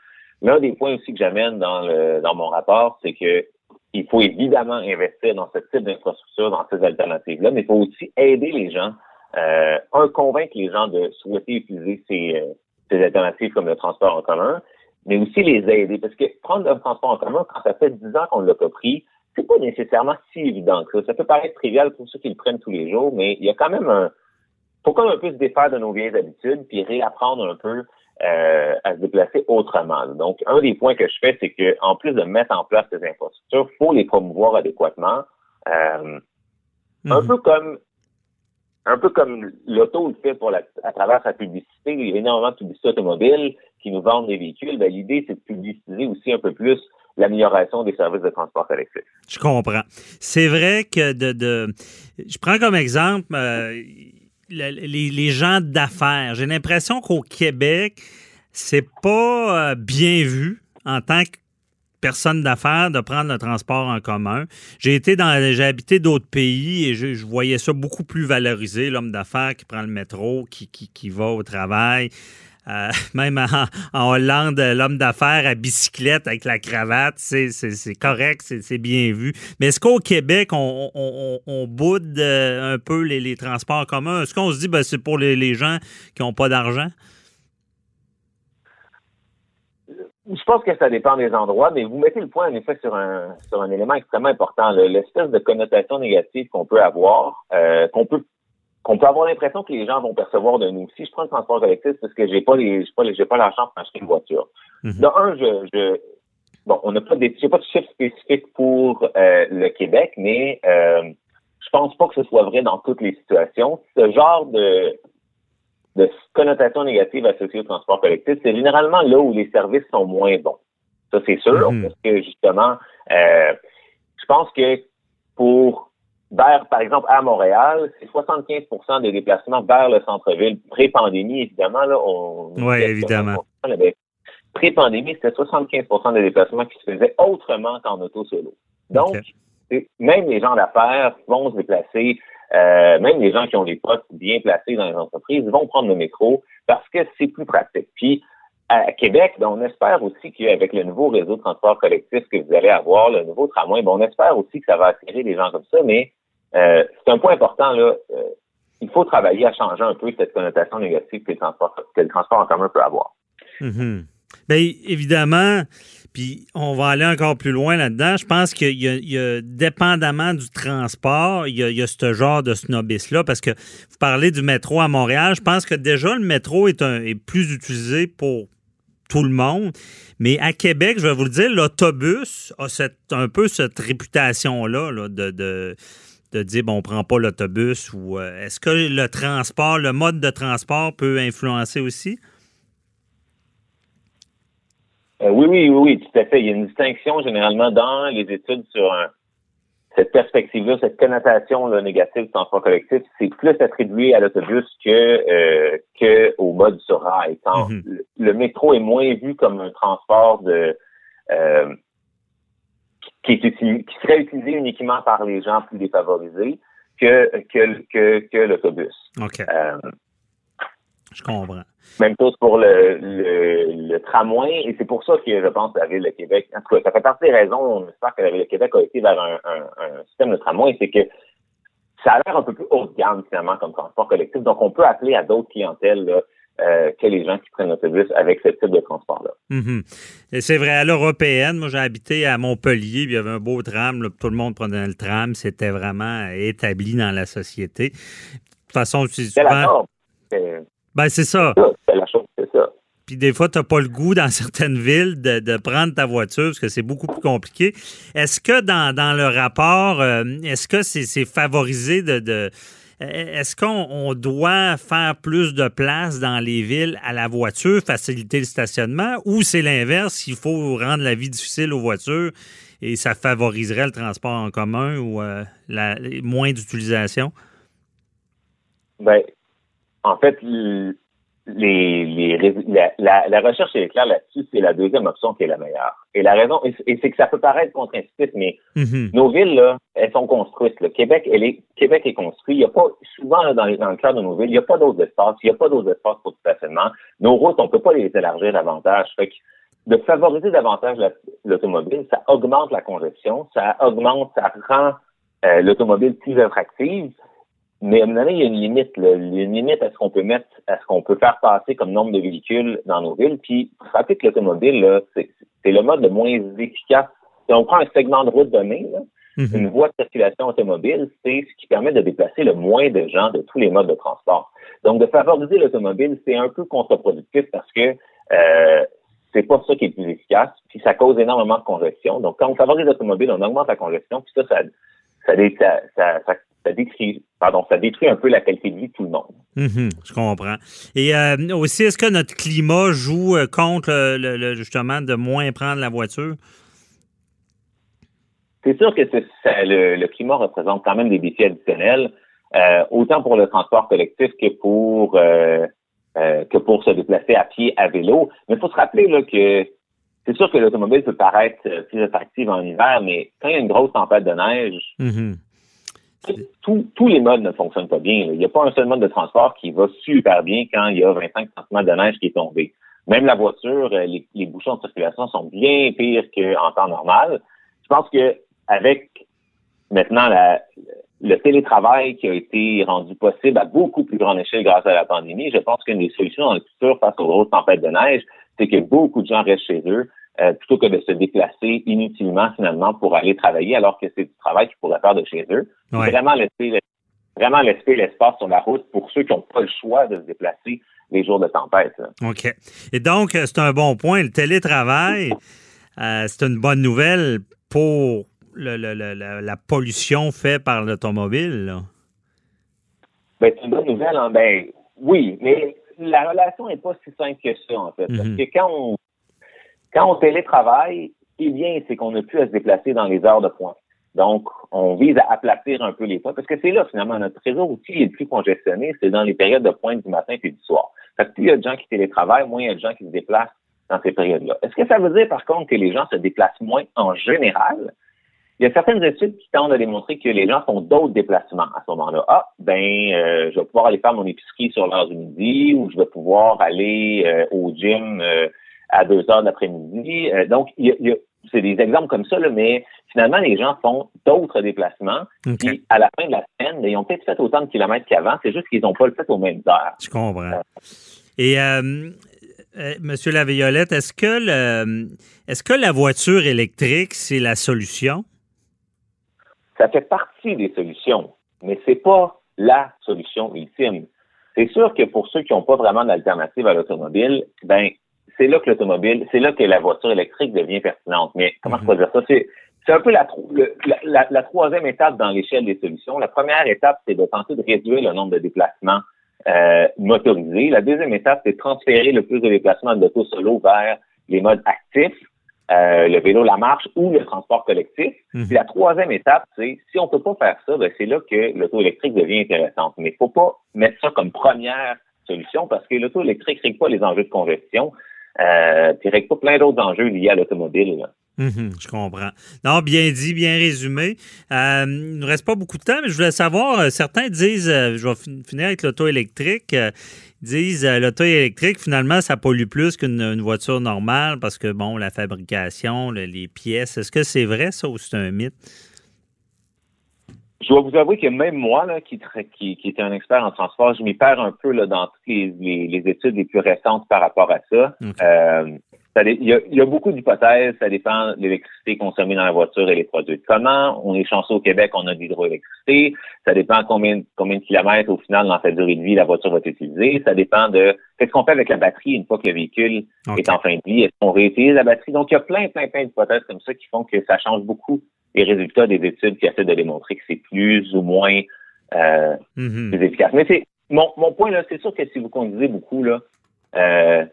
L'un des points aussi que j'amène dans, le, dans mon rapport, c'est que il faut évidemment investir dans ce type d'infrastructure, dans ces alternatives-là, mais il faut aussi aider les gens, euh, un, convaincre les gens de souhaiter utiliser ces, euh, ces alternatives comme le transport en commun, mais aussi les aider. Parce que prendre le transport en commun, quand ça fait 10 ans qu'on ne l'a pas pris, c'est pas nécessairement si évident que ça. Ça peut paraître trivial pour ceux qui le prennent tous les jours, mais il y a quand même un. Faut quand même un peu se défaire de nos vieilles habitudes, puis réapprendre un peu euh, à se déplacer autrement. Donc, un des points que je fais, c'est que en plus de mettre en place ces infrastructures, faut les promouvoir adéquatement. Euh, Un mhm. peu comme un peu comme l'auto le fait pour à travers sa publicité. Il y a énormément de publicité automobile qui nous vendent des véhicules. Ben, l'idée, c'est de publiciser aussi un peu plus l'amélioration des services de transport collectif. Je comprends. C'est vrai que de, je prends comme exemple euh, les, gens d'affaires. J'ai l'impression qu'au Québec, c'est pas euh, bien vu en tant que personne d'affaires de prendre le transport en commun. J'ai été dans j'ai habité d'autres pays et je, voyais ça beaucoup plus valorisé, l'homme d'affaires qui prend le métro, qui, qui, qui va au travail. Euh, même en, Hollande, l'homme d'affaires à bicyclette avec la cravate, c'est correct, c'est bien vu. Mais est-ce qu'au Québec, on, boude euh, un peu les, transports communs? Est-ce qu'on se dit ben, c'est pour les, gens qui n'ont pas d'argent? Je pense que ça dépend des endroits, mais vous mettez le point en effet sur un sur un élément extrêmement important, l'espèce de connotation négative qu'on peut avoir, euh, qu'on peut qu'on peut avoir l'impression que les gens vont percevoir de nous. Si je prends le transport collectif, c'est parce que j'ai pas les, j'ai pas, j'ai pas l'argent pour acheter une voiture. Mm un, je, je, bon, on n'a pas des, j'ai pas de chiffres spécifiques pour euh, le Québec, mais euh, je pense pas que ce soit vrai dans toutes les situations. Ce genre de de connotation négative associée au transport collectif, c'est généralement là où les services sont moins bons. Ça, c'est sûr, mhm. parce que justement, euh, je pense que pour vers, par exemple, à Montréal, c'est 75% des déplacements vers le centre-ville. Pré-pandémie, évidemment, là, on... Oui, évidemment. Pré-pandémie, c'était 75% des déplacements qui se faisaient autrement qu'en auto solo. Donc, même les gens d'affaires vont se déplacer, euh, même les gens qui ont des postes bien placés dans les entreprises vont prendre le métro parce que c'est plus pratique. Puis, à Québec, ben, on espère aussi qu'avec le nouveau réseau de transport collectif que vous allez avoir, le nouveau tramway, ben, on espère aussi que ça va attirer des gens comme ça, mais euh, c'est un point important, là. Euh, il faut travailler à changer un peu cette connotation négative que le transport, que le transport en commun peut avoir. Mm Bien, évidemment, puis on va aller encore plus loin là-dedans. Je pense qu'il y, a, dépendamment du transport, il y a, ce genre de snobisme-là, parce que vous parlez du métro à Montréal. Je pense que déjà, le métro est, un, est plus utilisé pour tout le monde. Mais à Québec, je vais vous le dire, l'autobus a cette, un peu cette réputation-là là, de de dire bon, on prend pas l'autobus ou euh, est-ce que le transport, le mode de transport peut influencer aussi? Euh, oui, oui, oui, tout à fait. Il y a une distinction généralement dans les études sur cette perspective-là, cette connotation négative du transport collectif, c'est plus attribué à l'autobus que, euh, au mode sur rail. Mm-hmm. le, métro est moins vu comme un transport de qui, est qui serait utilisé uniquement par les gens plus défavorisés que, que, que, que l'autobus. OK. Euh, je comprends. Même chose pour le, le, tramway, et c'est pour ça que je pense que la Ville de Québec, en tout cas, ça fait partie des raisons, on espère que la Ville de Québec a été vers un, un, un système de tramway, c'est que ça a l'air un peu plus haut de gamme finalement comme transport collectif. Donc, on peut appeler à d'autres clientèles là, euh, que les gens qui prennent l'autobus avec ce type de transport-là. Mhm. Et c'est vrai, à l'européenne, moi j'ai habité à Montpellier, puis il y avait un beau tram, tout le monde prenait le tram, c'était vraiment établi dans la société. De toute façon, c'est souvent... Ben, c'est ça. C'est la chose, c'est ça. Puis des fois, tu n'as pas le goût dans certaines villes de, prendre ta voiture parce que c'est beaucoup plus compliqué. Est-ce que dans, le rapport, euh, est-ce que c'est favorisé de est-ce qu'on doit faire plus de place dans les villes à la voiture, faciliter le stationnement, ou c'est l'inverse, il faut rendre la vie difficile aux voitures et ça favoriserait le transport en commun ou euh, la, moins d'utilisation? Ben, en fait, les, les la, la, recherche est claire là-dessus, c'est la deuxième option qui est la meilleure. Et la raison, et c'est que ça peut paraître contre-intuitif, mais mm-hmm. nos villes, là, elles sont construites. Le Québec, elle est, Québec est construit. Il n'y a pas, souvent, dans, dans, le cadre de nos villes, il n'y a pas d'autres espaces, il n'y a pas d'autres espaces pour le stationnement. Nos routes, on ne peut pas les élargir davantage. Fait que de favoriser davantage l'automobile, ça augmente la congestion, ça augmente, ça rend euh, l'automobile plus attractive. Mais à un moment donné, il y a une limite. Là. Il y a une limite à ce qu'on peut mettre, à ce qu'on peut faire passer comme nombre de véhicules dans nos villes. Puis, rappeler que l'automobile, c'est le mode le moins efficace. Si on prend un segment de route donné, là, mm-hmm. une voie de circulation automobile, c'est ce qui permet de déplacer le moins de gens de tous les modes de transport. Donc, de favoriser l'automobile, c'est un peu contre-productif parce que euh, c'est pas ça qui est le plus efficace, puis ça cause énormément de congestion. Donc, quand on favorise l'automobile, on augmente la congestion, puis ça, ça, ça, ça, ça ça détruit, pardon, ça détruit un peu la qualité de vie de tout le monde. Mhm, je comprends. Et euh, aussi, est-ce que notre climat joue euh, contre le, justement de moins prendre la voiture? C'est sûr que le, climat représente quand même des défis additionnels, euh, autant pour le transport collectif que pour que pour se déplacer à pied, à vélo. Mais il faut se rappeler là, que c'est sûr que l'automobile peut paraître plus attractive en hiver, mais quand il y a une grosse tempête de neige, mhm tous les modes ne fonctionnent pas bien. Il n'y a pas un seul mode de transport qui va super bien quand il y a 25 cm de neige qui est tombé. Même la voiture, euh, les, bouchons de circulation sont bien pires qu'en temps normal. Je pense que avec maintenant le télétravail qui a été rendu possible à beaucoup plus grande échelle grâce à la pandémie, je pense qu'une des solutions dans le futur face aux grosses tempêtes de neige, c'est que beaucoup de gens restent chez eux euh, plutôt que de se déplacer inutilement finalement pour aller travailler alors que c'est du travail qu'ils pourraient faire de chez eux. Vraiment laisser vraiment laisser l'espace sur la route pour ceux qui n'ont pas le choix de se déplacer les jours de tempête. OK. Et donc, euh, c'est un bon point. Le télétravail, euh, c'est une bonne nouvelle pour la pollution faite par l'automobile. Ben, c'est une bonne nouvelle. Hein? Ben, oui, mais la relation n'est pas si simple que ça, en fait. Parce mm-hmm. que quand on quand on télétravaille, ce qui bien, c'est qu'on n'a plus à se déplacer dans les heures de pointe. Donc, on vise à aplatir un peu les points, parce que c'est là, finalement, notre réseau aussi est le plus congestionné, c'est dans les périodes de pointe du matin et du soir. Fait que plus il y a de gens qui télétravaillent, moins il y a de gens qui se déplacent dans ces périodes-là. Est-ce que ça veut dire, par contre, que les gens se déplacent moins en général? Il y a certaines études qui tendent à démontrer que les gens font d'autres déplacements à ce moment-là. Ah, ben, euh, je vais pouvoir aller faire mon épicerie sur l'heure du midi ou je vais pouvoir aller euh, au gym euh, à deux heures d'après-midi. Euh, donc, il y a, c'est des exemples comme ça, là, mais finalement, les gens font d'autres déplacements. Puis, à la fin de la semaine, ils ont peut-être fait autant de kilomètres qu'avant, c'est juste qu'ils n'ont pas le fait aux mêmes heures. Je comprends. Et euh, euh, Monsieur Laviolette, est-ce que le, est-ce que la voiture électrique, c'est la solution? Ça fait partie des solutions, mais c'est pas la solution ultime. C'est sûr que pour ceux qui n'ont pas vraiment d'alternative à l'automobile, ben c'est là que l'automobile, c'est là que la voiture électrique devient pertinente. Mais comment je peux dire ça? C'est, c'est un peu la, la, la, troisième étape dans l'échelle des solutions. La première étape, c'est de tenter de réduire le nombre de déplacements euh, motorisés. La deuxième étape, c'est de transférer le plus de déplacements de l'auto solo vers les modes actifs, euh, le vélo, la marche ou le transport collectif. Mhm. Puis la troisième étape, c'est si on peut pas faire ça, ben c'est là que l'auto électrique devient intéressante. Mais il faut pas mettre ça comme première solution parce que l'auto électrique ne règle pas les enjeux de congestion. Euh, puis pas plein d'autres enjeux liés à l'automobile. Mhm, je comprends. Non, bien dit, bien résumé. Euh, il ne reste pas beaucoup de temps, mais je voulais savoir, euh, certains disent, euh, je vais finir avec l'auto électrique, disent l'auto électrique, finalement, ça pollue plus qu'une voiture normale parce que, bon, la fabrication, les pièces, est-ce que c'est vrai ça ou c'est un mythe? Je dois vous avouer que même moi, là, qui, qui, qui était un expert en transport, je m'y perds un peu là, dans toutes les, les, études les plus récentes par rapport à ça. Euh, il y, a, il y, a, beaucoup d'hypothèses. Ça dépend de l'électricité consommée dans la voiture et les produits comment. On est chanceux au Québec, on a de l'hydroélectricité. Ça dépend combien, combien de kilomètres au final dans sa durée de vie la voiture va être utilisée. Ça dépend de qu'est-ce qu'on fait avec la batterie une fois que le véhicule est en fin de vie. Est-ce qu'on réutilise la batterie? Donc, il y a plein, plein, plein d'hypothèses comme ça qui font que ça change beaucoup les résultats des études qui essaient de démontrer que c'est plus ou moins euh, mm-hmm. plus efficace. Mais c'est mon, mon point là, c'est sûr que si vous conduisez beaucoup là, euh,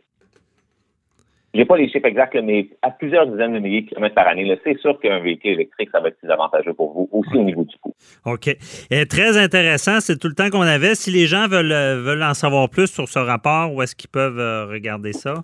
j'ai pas les chiffres exacts, mais à plusieurs dizaines de milliers de kilomètres par année, c'est sûr qu'un véhicule électrique, ça va être plus avantageux pour vous, aussi au niveau du coût. OK. Et très intéressant, c'est tout le temps qu'on avait. Si les gens veulent, euh, veulent en savoir plus sur ce rapport, où est-ce qu'ils peuvent euh, regarder ça?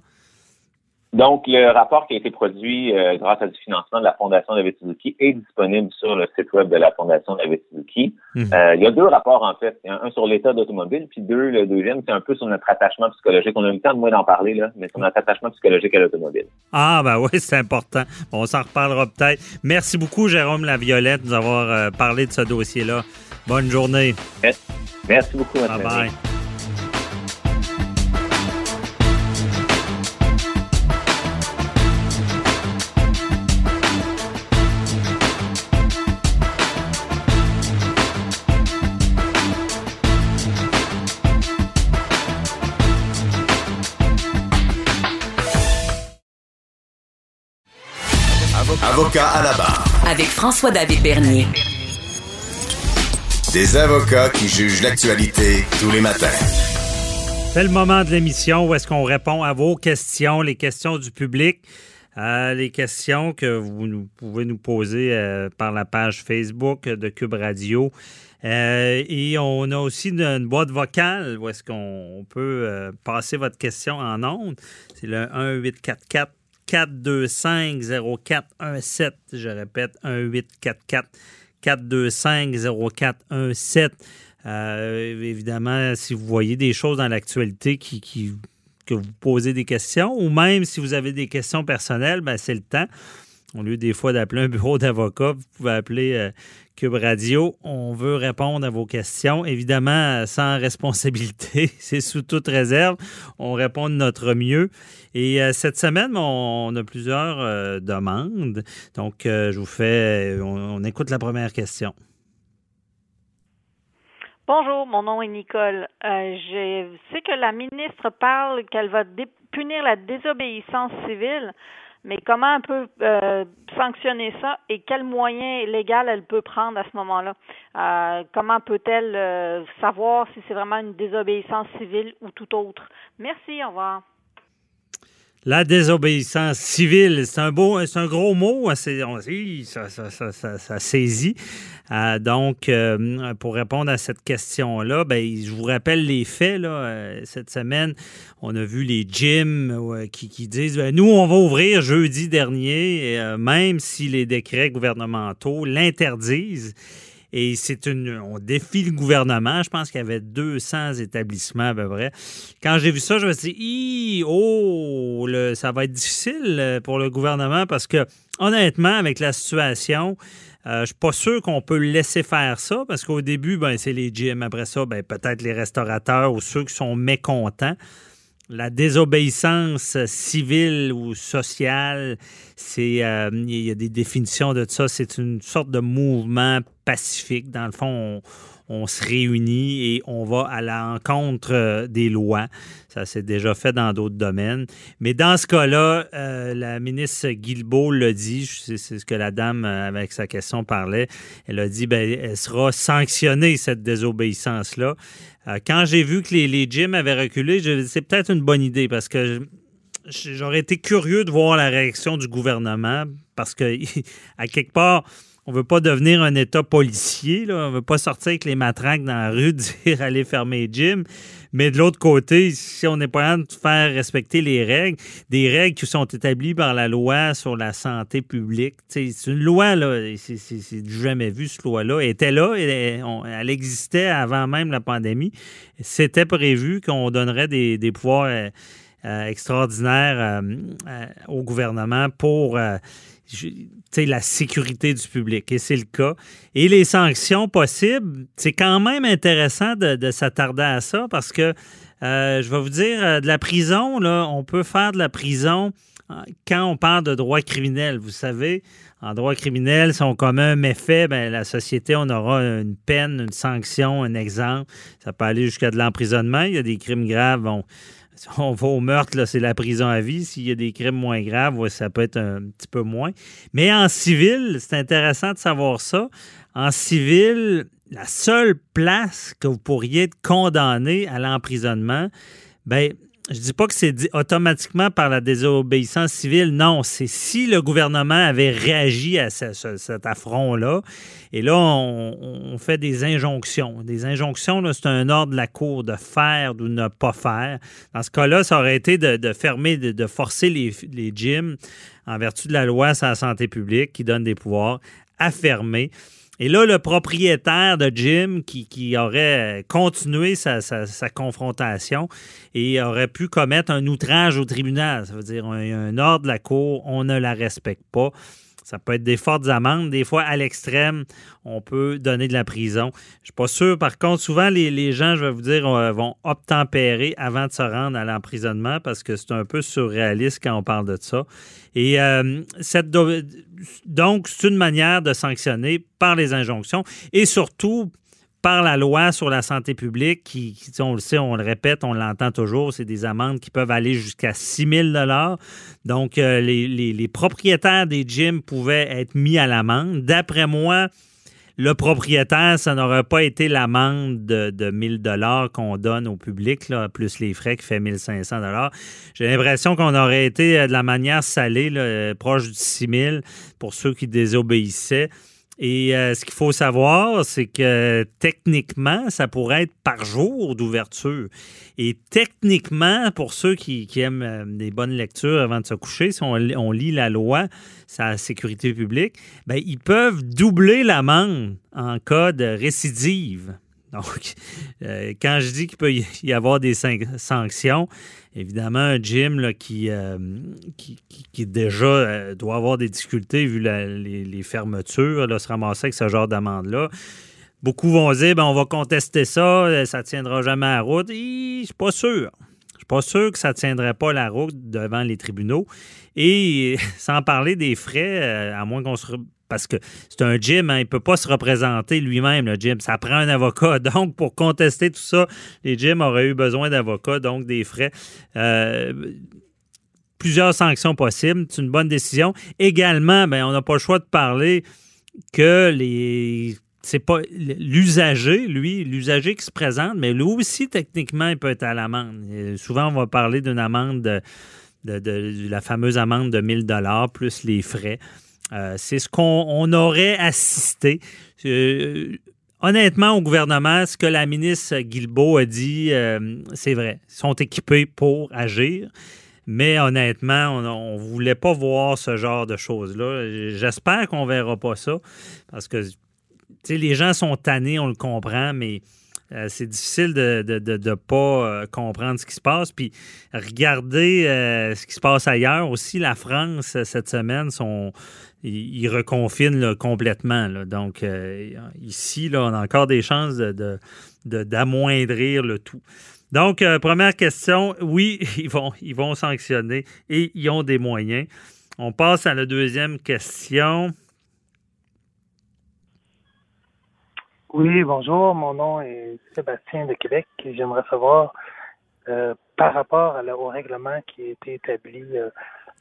Donc, le rapport qui a été produit euh, grâce à du financement de la Fondation David Suzuki est disponible sur le site web de la Fondation David Suzuki. Mhm. Euh, il y a deux rapports, en fait. Un, sur l'état d'automobile, puis deux, le deuxième, c'est un peu sur notre attachement psychologique. On a eu le temps de moins d'en parler, là, mais sur notre attachement psychologique à l'automobile. Ah, ben oui, c'est important. Bon, on s'en reparlera peut-être. Merci beaucoup, Jérôme Laviolette, de nous avoir euh, parlé de ce dossier-là. Bonne journée. Merci, beaucoup, Bye bye. Avocat à la barre. Avec François-David Bernier. Des avocats qui jugent l'actualité tous les matins. C'est le moment de l'émission où est-ce qu'on répond à vos questions, les questions du public. Euh, les questions que vous pouvez nous poser euh, par la page Facebook de Cube Radio. Euh, et on a aussi une, boîte vocale où est-ce qu'on peut passer votre question en ondes. C'est le 1844 425-0417. Je répète, 1844 425-0417. Euh, évidemment, si vous voyez des choses dans l'actualité que vous posez des questions, ou même si vous avez des questions personnelles, ben, c'est le temps. Au lieu des fois d'appeler un bureau d'avocat, vous pouvez appeler euh, Cube Radio. On veut répondre à vos questions. Évidemment, sans responsabilité, c'est sous toute réserve. On répond de notre mieux. Et euh, cette semaine, on, a plusieurs euh, demandes. Donc, je vous fais, on, écoute la première question. Bonjour, mon nom est Nicole. je sais que la ministre parle qu'elle va punir la désobéissance civile. Mais comment elle peut euh, sanctionner ça et quels moyens légaux elle peut prendre à ce moment-là? Euh, comment peut-elle euh, savoir si c'est vraiment une désobéissance civile ou tout autre? Merci, au revoir. La désobéissance civile, c'est un beau, c'est un gros mot, hein, ça, saisit. Euh, donc, euh, pour répondre à cette question-là, ben, je vous rappelle les faits. Euh, cette semaine, on a vu les gyms qui, disent ben, nous, on va ouvrir jeudi dernier, même si les décrets gouvernementaux l'interdisent. Et c'est une. On défie le gouvernement. Je pense qu'il y avait 200 établissements à peu près. Quand j'ai vu ça, je me suis dit, oh, ça va être difficile euh, pour le gouvernement parce que, honnêtement, avec la situation, je euh, je suis pas sûr qu'on peut laisser faire ça parce qu'au début, ben, c'est les gyms. Après ça, ben, peut-être les restaurateurs ou ceux qui sont mécontents la désobéissance civile ou sociale, c'est euh, il y a des définitions de ça. C'est une sorte de mouvement pacifique. Dans le fond, on, se réunit et on va à l'encontre euh, des lois. Ça s'est déjà fait dans d'autres domaines. Mais dans ce cas-là, euh, la ministre Guilbeault l'a dit, c'est ce que la dame avec sa question parlait, elle a dit, ben, elle sera sanctionnée, cette désobéissance-là. Euh, quand j'ai vu que les, les gyms avaient reculé, c'est peut-être une bonne idée parce que j'aurais été curieux de voir la réaction du gouvernement parce que, à quelque part, on ne veut pas devenir un État policier. Là. On ne veut pas sortir avec les matraques dans la rue, dire aller fermer les gyms. Mais de l'autre côté, si on n'est pas de faire respecter les règles, des règles qui sont établies par la loi sur la santé publique, c'est une loi, là, c'est jamais vu, cette loi-là. Elle était là, elle, existait avant même la pandémie. C'était prévu qu'on donnerait des, pouvoirs. Euh, extraordinaire au gouvernement pour la sécurité du public. Et c'est le cas. Et les sanctions possibles, c'est quand même intéressant de, s'attarder à ça parce que, je vais vous dire, de la prison, on peut faire de la prison quand on parle de droit criminel. Vous savez, en droit criminel, si on commet un méfait, ben, la société, on aura une peine, une sanction, un exemple. Ça peut aller jusqu'à de l'emprisonnement. Il y a des crimes graves. On va au meurtre, c'est la prison à vie. S'il y a des crimes moins graves, ça peut être un petit peu moins. Mais en civil, c'est intéressant de savoir ça. En civil, la seule place que vous pourriez être condamné à l'emprisonnement, ben, je dis pas que c'est automatiquement par la désobéissance civile. Non, c'est si le gouvernement avait réagi à cet affront-là. Et là, on, fait des injonctions. Des injonctions, c'est un ordre de la Cour de faire ou ne pas faire. Dans ce cas-là, ça aurait été de, fermer, de, forcer les, les gyms en vertu de la loi sur la santé publique qui donne des pouvoirs à fermer. Et là, le propriétaire de Jim qui, aurait continué sa, confrontation et aurait pu commettre un outrage au tribunal. Ça veut dire un, un ordre de la cour, on ne la respecte pas. Ça peut être des fortes amendes. Des fois, à l'extrême, on peut donner de la prison. Je ne suis pas sûr. Par contre, souvent, les, gens, je vais vous dire, euh, vont obtempérer avant de se rendre à l'emprisonnement parce que c'est un peu surréaliste quand on parle de ça. Et euh, cette, donc, c'est une manière de sanctionner par les injonctions et surtout par la loi sur la santé publique, qui, on le sait, on le répète, on l'entend toujours, c'est des amendes qui peuvent aller jusqu'à 6 000 Donc, euh, les, propriétaires des gyms pouvaient être mis à l'amende. D'après moi, le propriétaire, ça n'aurait pas été l'amende de, de 1000 dollars qu'on donne au public, là, plus les frais qui fait 1500 dollars. J'ai l'impression qu'on aurait été euh, de la manière salée, euh, proche du 6 000 pour ceux qui désobéissaient. Et euh, ce qu'il faut savoir, c'est que techniquement, ça pourrait être par jour d'ouverture. Et techniquement, pour ceux qui, aiment euh, des bonnes lectures avant de se coucher, si on, lit la loi sa sécurité publique, ben, ils peuvent doubler l'amende en cas de récidive. Donc, euh, quand je dis qu'il peut y avoir des sanctions, évidemment, un gym là, qui, euh, qui, déjà euh, doit avoir des difficultés vu les, fermetures, là, se ramasser avec ce genre d'amende-là. Beaucoup vont dire ben, on va contester ça, ça ne tiendra jamais à la route. Je ne suis pas sûr. Je suis pas sûr que ça ne tiendrait pas la route devant les tribunaux. Et sans parler des frais, à moins qu'on se parce que c'est un gym, hein, il ne peut pas se représenter lui-même, le gym. Ça prend un avocat. Donc, pour contester tout ça, les gyms auraient eu besoin d'avocats, donc des frais. Euh, plusieurs sanctions possibles. C'est une bonne décision. Également, ben, on n'a pas le choix de parler que les c'est pas l'usager, lui, l'usager qui se présente, mais lui aussi, techniquement, il peut être à l'amende. Souvent, on va parler d'une amende de, de, la fameuse amende de 1000 dollars plus les frais. Euh, c'est ce qu'on aurait assisté. Euh, honnêtement, au gouvernement, ce que la ministre Guilbeault a dit, euh, c'est vrai. Ils sont équipés pour agir. Mais honnêtement, on ne voulait pas voir ce genre de choses-là. J'espère qu'on ne verra pas ça. Parce que les gens sont tannés, on le comprend, mais c'est difficile de ne pas euh, comprendre ce qui se passe. Puis regardez ce qui se passe ailleurs aussi. La France, cette semaine, sont, ils, reconfinent complètement. Donc ici, là, on a encore des chances d'amoindrir le tout. Donc, première question, oui, ils vont, ils vont sanctionner et ils ont des moyens. On passe à la deuxième question. Oui, bonjour. Mon nom est Sébastien de Québec et j'aimerais savoir euh, par rapport au règlement qui a été établi euh,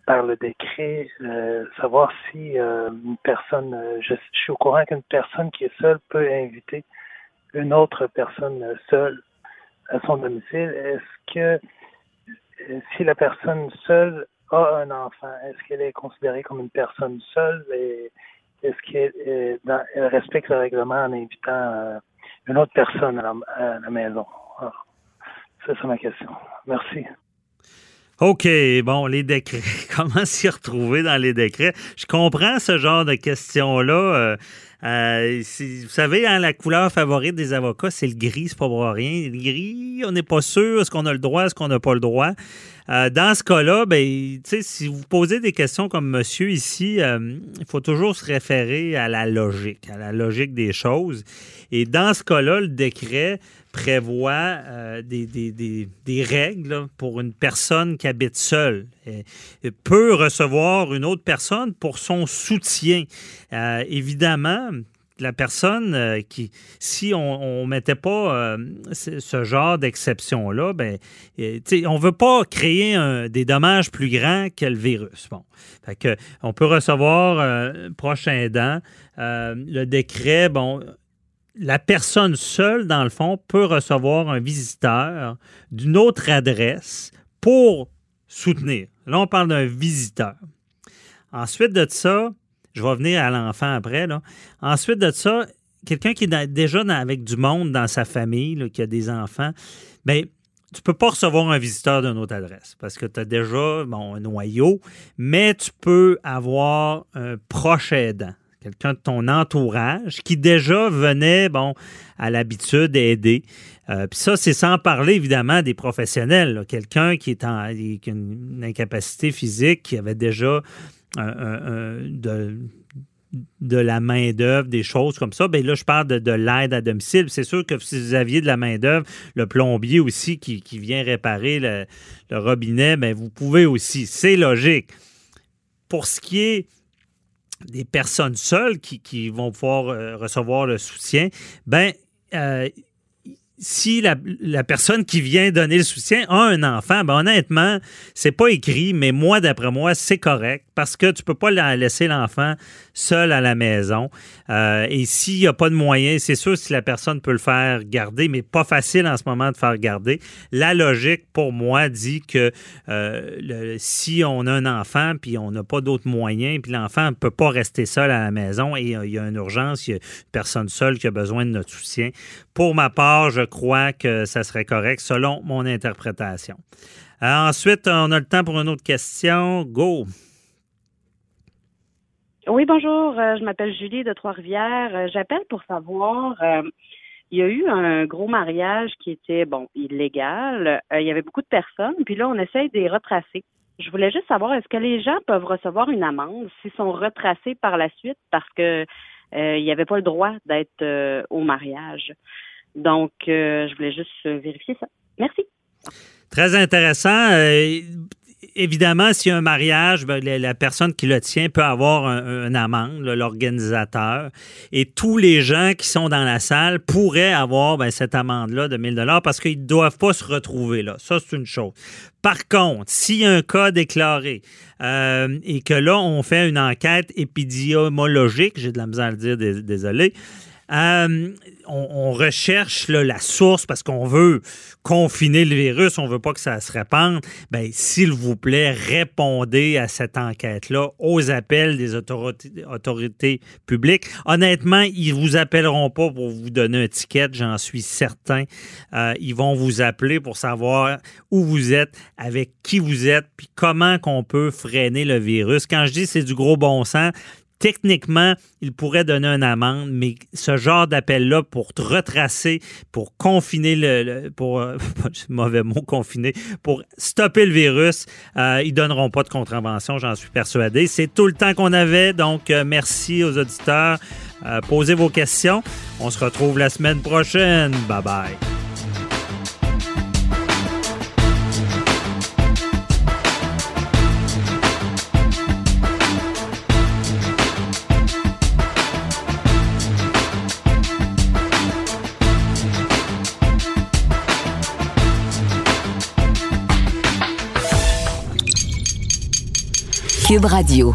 par le décret, euh, savoir si une personne, je, suis au courant qu'une personne qui est seule peut inviter une autre personne seule à son domicile. Est-ce que si la personne seule a un enfant, est-ce qu'elle est considérée comme une personne seule et est-ce qu'elle euh, respecte le règlement en invitant euh, une autre personne à la, maison? Ah, ça, c'est ma question. Merci. OK, bon, les décrets. Comment s'y retrouver dans les décrets? Je comprends ce genre de questions-là. Euh, Euh, vous savez, hein, la couleur favorite des avocats, c'est le gris, c'est pas pour rien. Le gris, on n'est pas sûr, est-ce qu'on a le droit, est-ce qu'on n'a pas le droit. Euh, dans ce cas-là, ben, si vous posez des questions comme monsieur ici, euh, il faut toujours se référer à la logique, à la logique des choses. Et dans ce cas-là, le décret prévoit euh, des, règles pour une personne qui habite seule. Peut recevoir une autre personne pour son soutien. Euh, évidemment, la personne euh, qui, si on ne mettait pas ce, genre d'exception-là, ben, on ne veut pas créer des dommages plus grands que le virus. Bon. On peut recevoir prochain aidant. le décret, bon, la personne seule, dans le fond, peut recevoir un visiteur d'une autre adresse pour soutenir. Là, on parle d'un visiteur. Ensuite de ça, je vais venir à l'enfant après. Là. Ensuite de ça, quelqu'un qui est déjà avec du monde dans sa famille, qui a des enfants, bien, tu ne peux pas recevoir un visiteur d'une autre adresse parce que tu as déjà bon, un noyau, mais tu peux avoir un proche aidant quelqu'un de ton entourage qui déjà venait, bon, à l'habitude d'aider. Euh, puis ça, c'est sans parler évidemment des professionnels. Quelqu'un qui est en qui a une incapacité physique, qui avait déjà de, de, la main-d'œuvre, des choses comme ça. Bien là, je parle de, l'aide à domicile. C'est sûr que si vous aviez de la main-d'œuvre, le plombier aussi qui, vient réparer le, robinet, bien, vous pouvez aussi. C'est logique. Pour ce qui est des personnes seules qui, vont pouvoir euh, recevoir le soutien, ben euh, si la, personne qui vient donner le soutien a un enfant, ben honnêtement, c'est pas écrit, mais moi, d'après moi, c'est correct parce que tu peux pas laisser l'enfant seul à la maison. Euh, et s'il n'y a pas de moyens, c'est sûr si la personne peut le faire garder, mais pas facile en ce moment de faire garder. La logique, pour moi, dit que euh, si on a un enfant puis on n'a pas d'autres moyens, puis l'enfant ne peut pas rester seul à la maison et il y a une urgence, il y a une personne seule qui a besoin de notre soutien. Pour ma part, je crois que ça serait correct selon mon interprétation. Euh, ensuite, on a le temps pour une autre question. Go! Oui, bonjour. Euh, je m'appelle Julie de Trois-Rivières. Euh, j'appelle pour savoir, euh, il y a eu un gros mariage qui était, bon, illégal. il y avait beaucoup de personnes, puis là, on essaye de les retracer. Je voulais juste savoir, est-ce que les gens peuvent recevoir une amende s'ils sont retracés par la suite parce que il n'y avait pas le droit d'être au mariage? Donc, je voulais juste vérifier ça. Merci. Très intéressant évidemment, s'il y a un mariage, ben, la, personne qui le tient peut avoir un, amende, l'organisateur. Et tous les gens qui sont dans la salle pourraient avoir ben, cette amende-là de 1000 dollars parce qu'ils ne doivent pas se retrouver là. Ça, c'est une chose. Par contre, s'il y a un cas déclaré euh, et que là, on fait une enquête épidémiologique, j'ai de la misère à le dire, désolé, euh, on, recherche la source parce qu'on veut confiner le virus, on veut pas que ça se répande. Ben, s'il vous plaît, répondez à cette enquête-là aux appels des autorités, publiques. Honnêtement, ils vous appelleront pas pour vous donner un ticket, j'en suis certain. Euh, ils vont vous appeler pour savoir où vous êtes, avec qui vous êtes, puis comment qu'on peut freiner le virus. Quand je dis c'est du gros bon sens, techniquement, il pourrait donner une amende, mais ce genre d'appel-là pour retracer, pour confiner le, pour euh, mauvais mot confiner, pour stopper le virus, euh, ils donneront pas de contravention, j'en suis persuadé. C'est tout le temps qu'on avait, donc euh, merci aux auditeurs. posez vos questions. On se retrouve la semaine prochaine. Bye bye. Radio.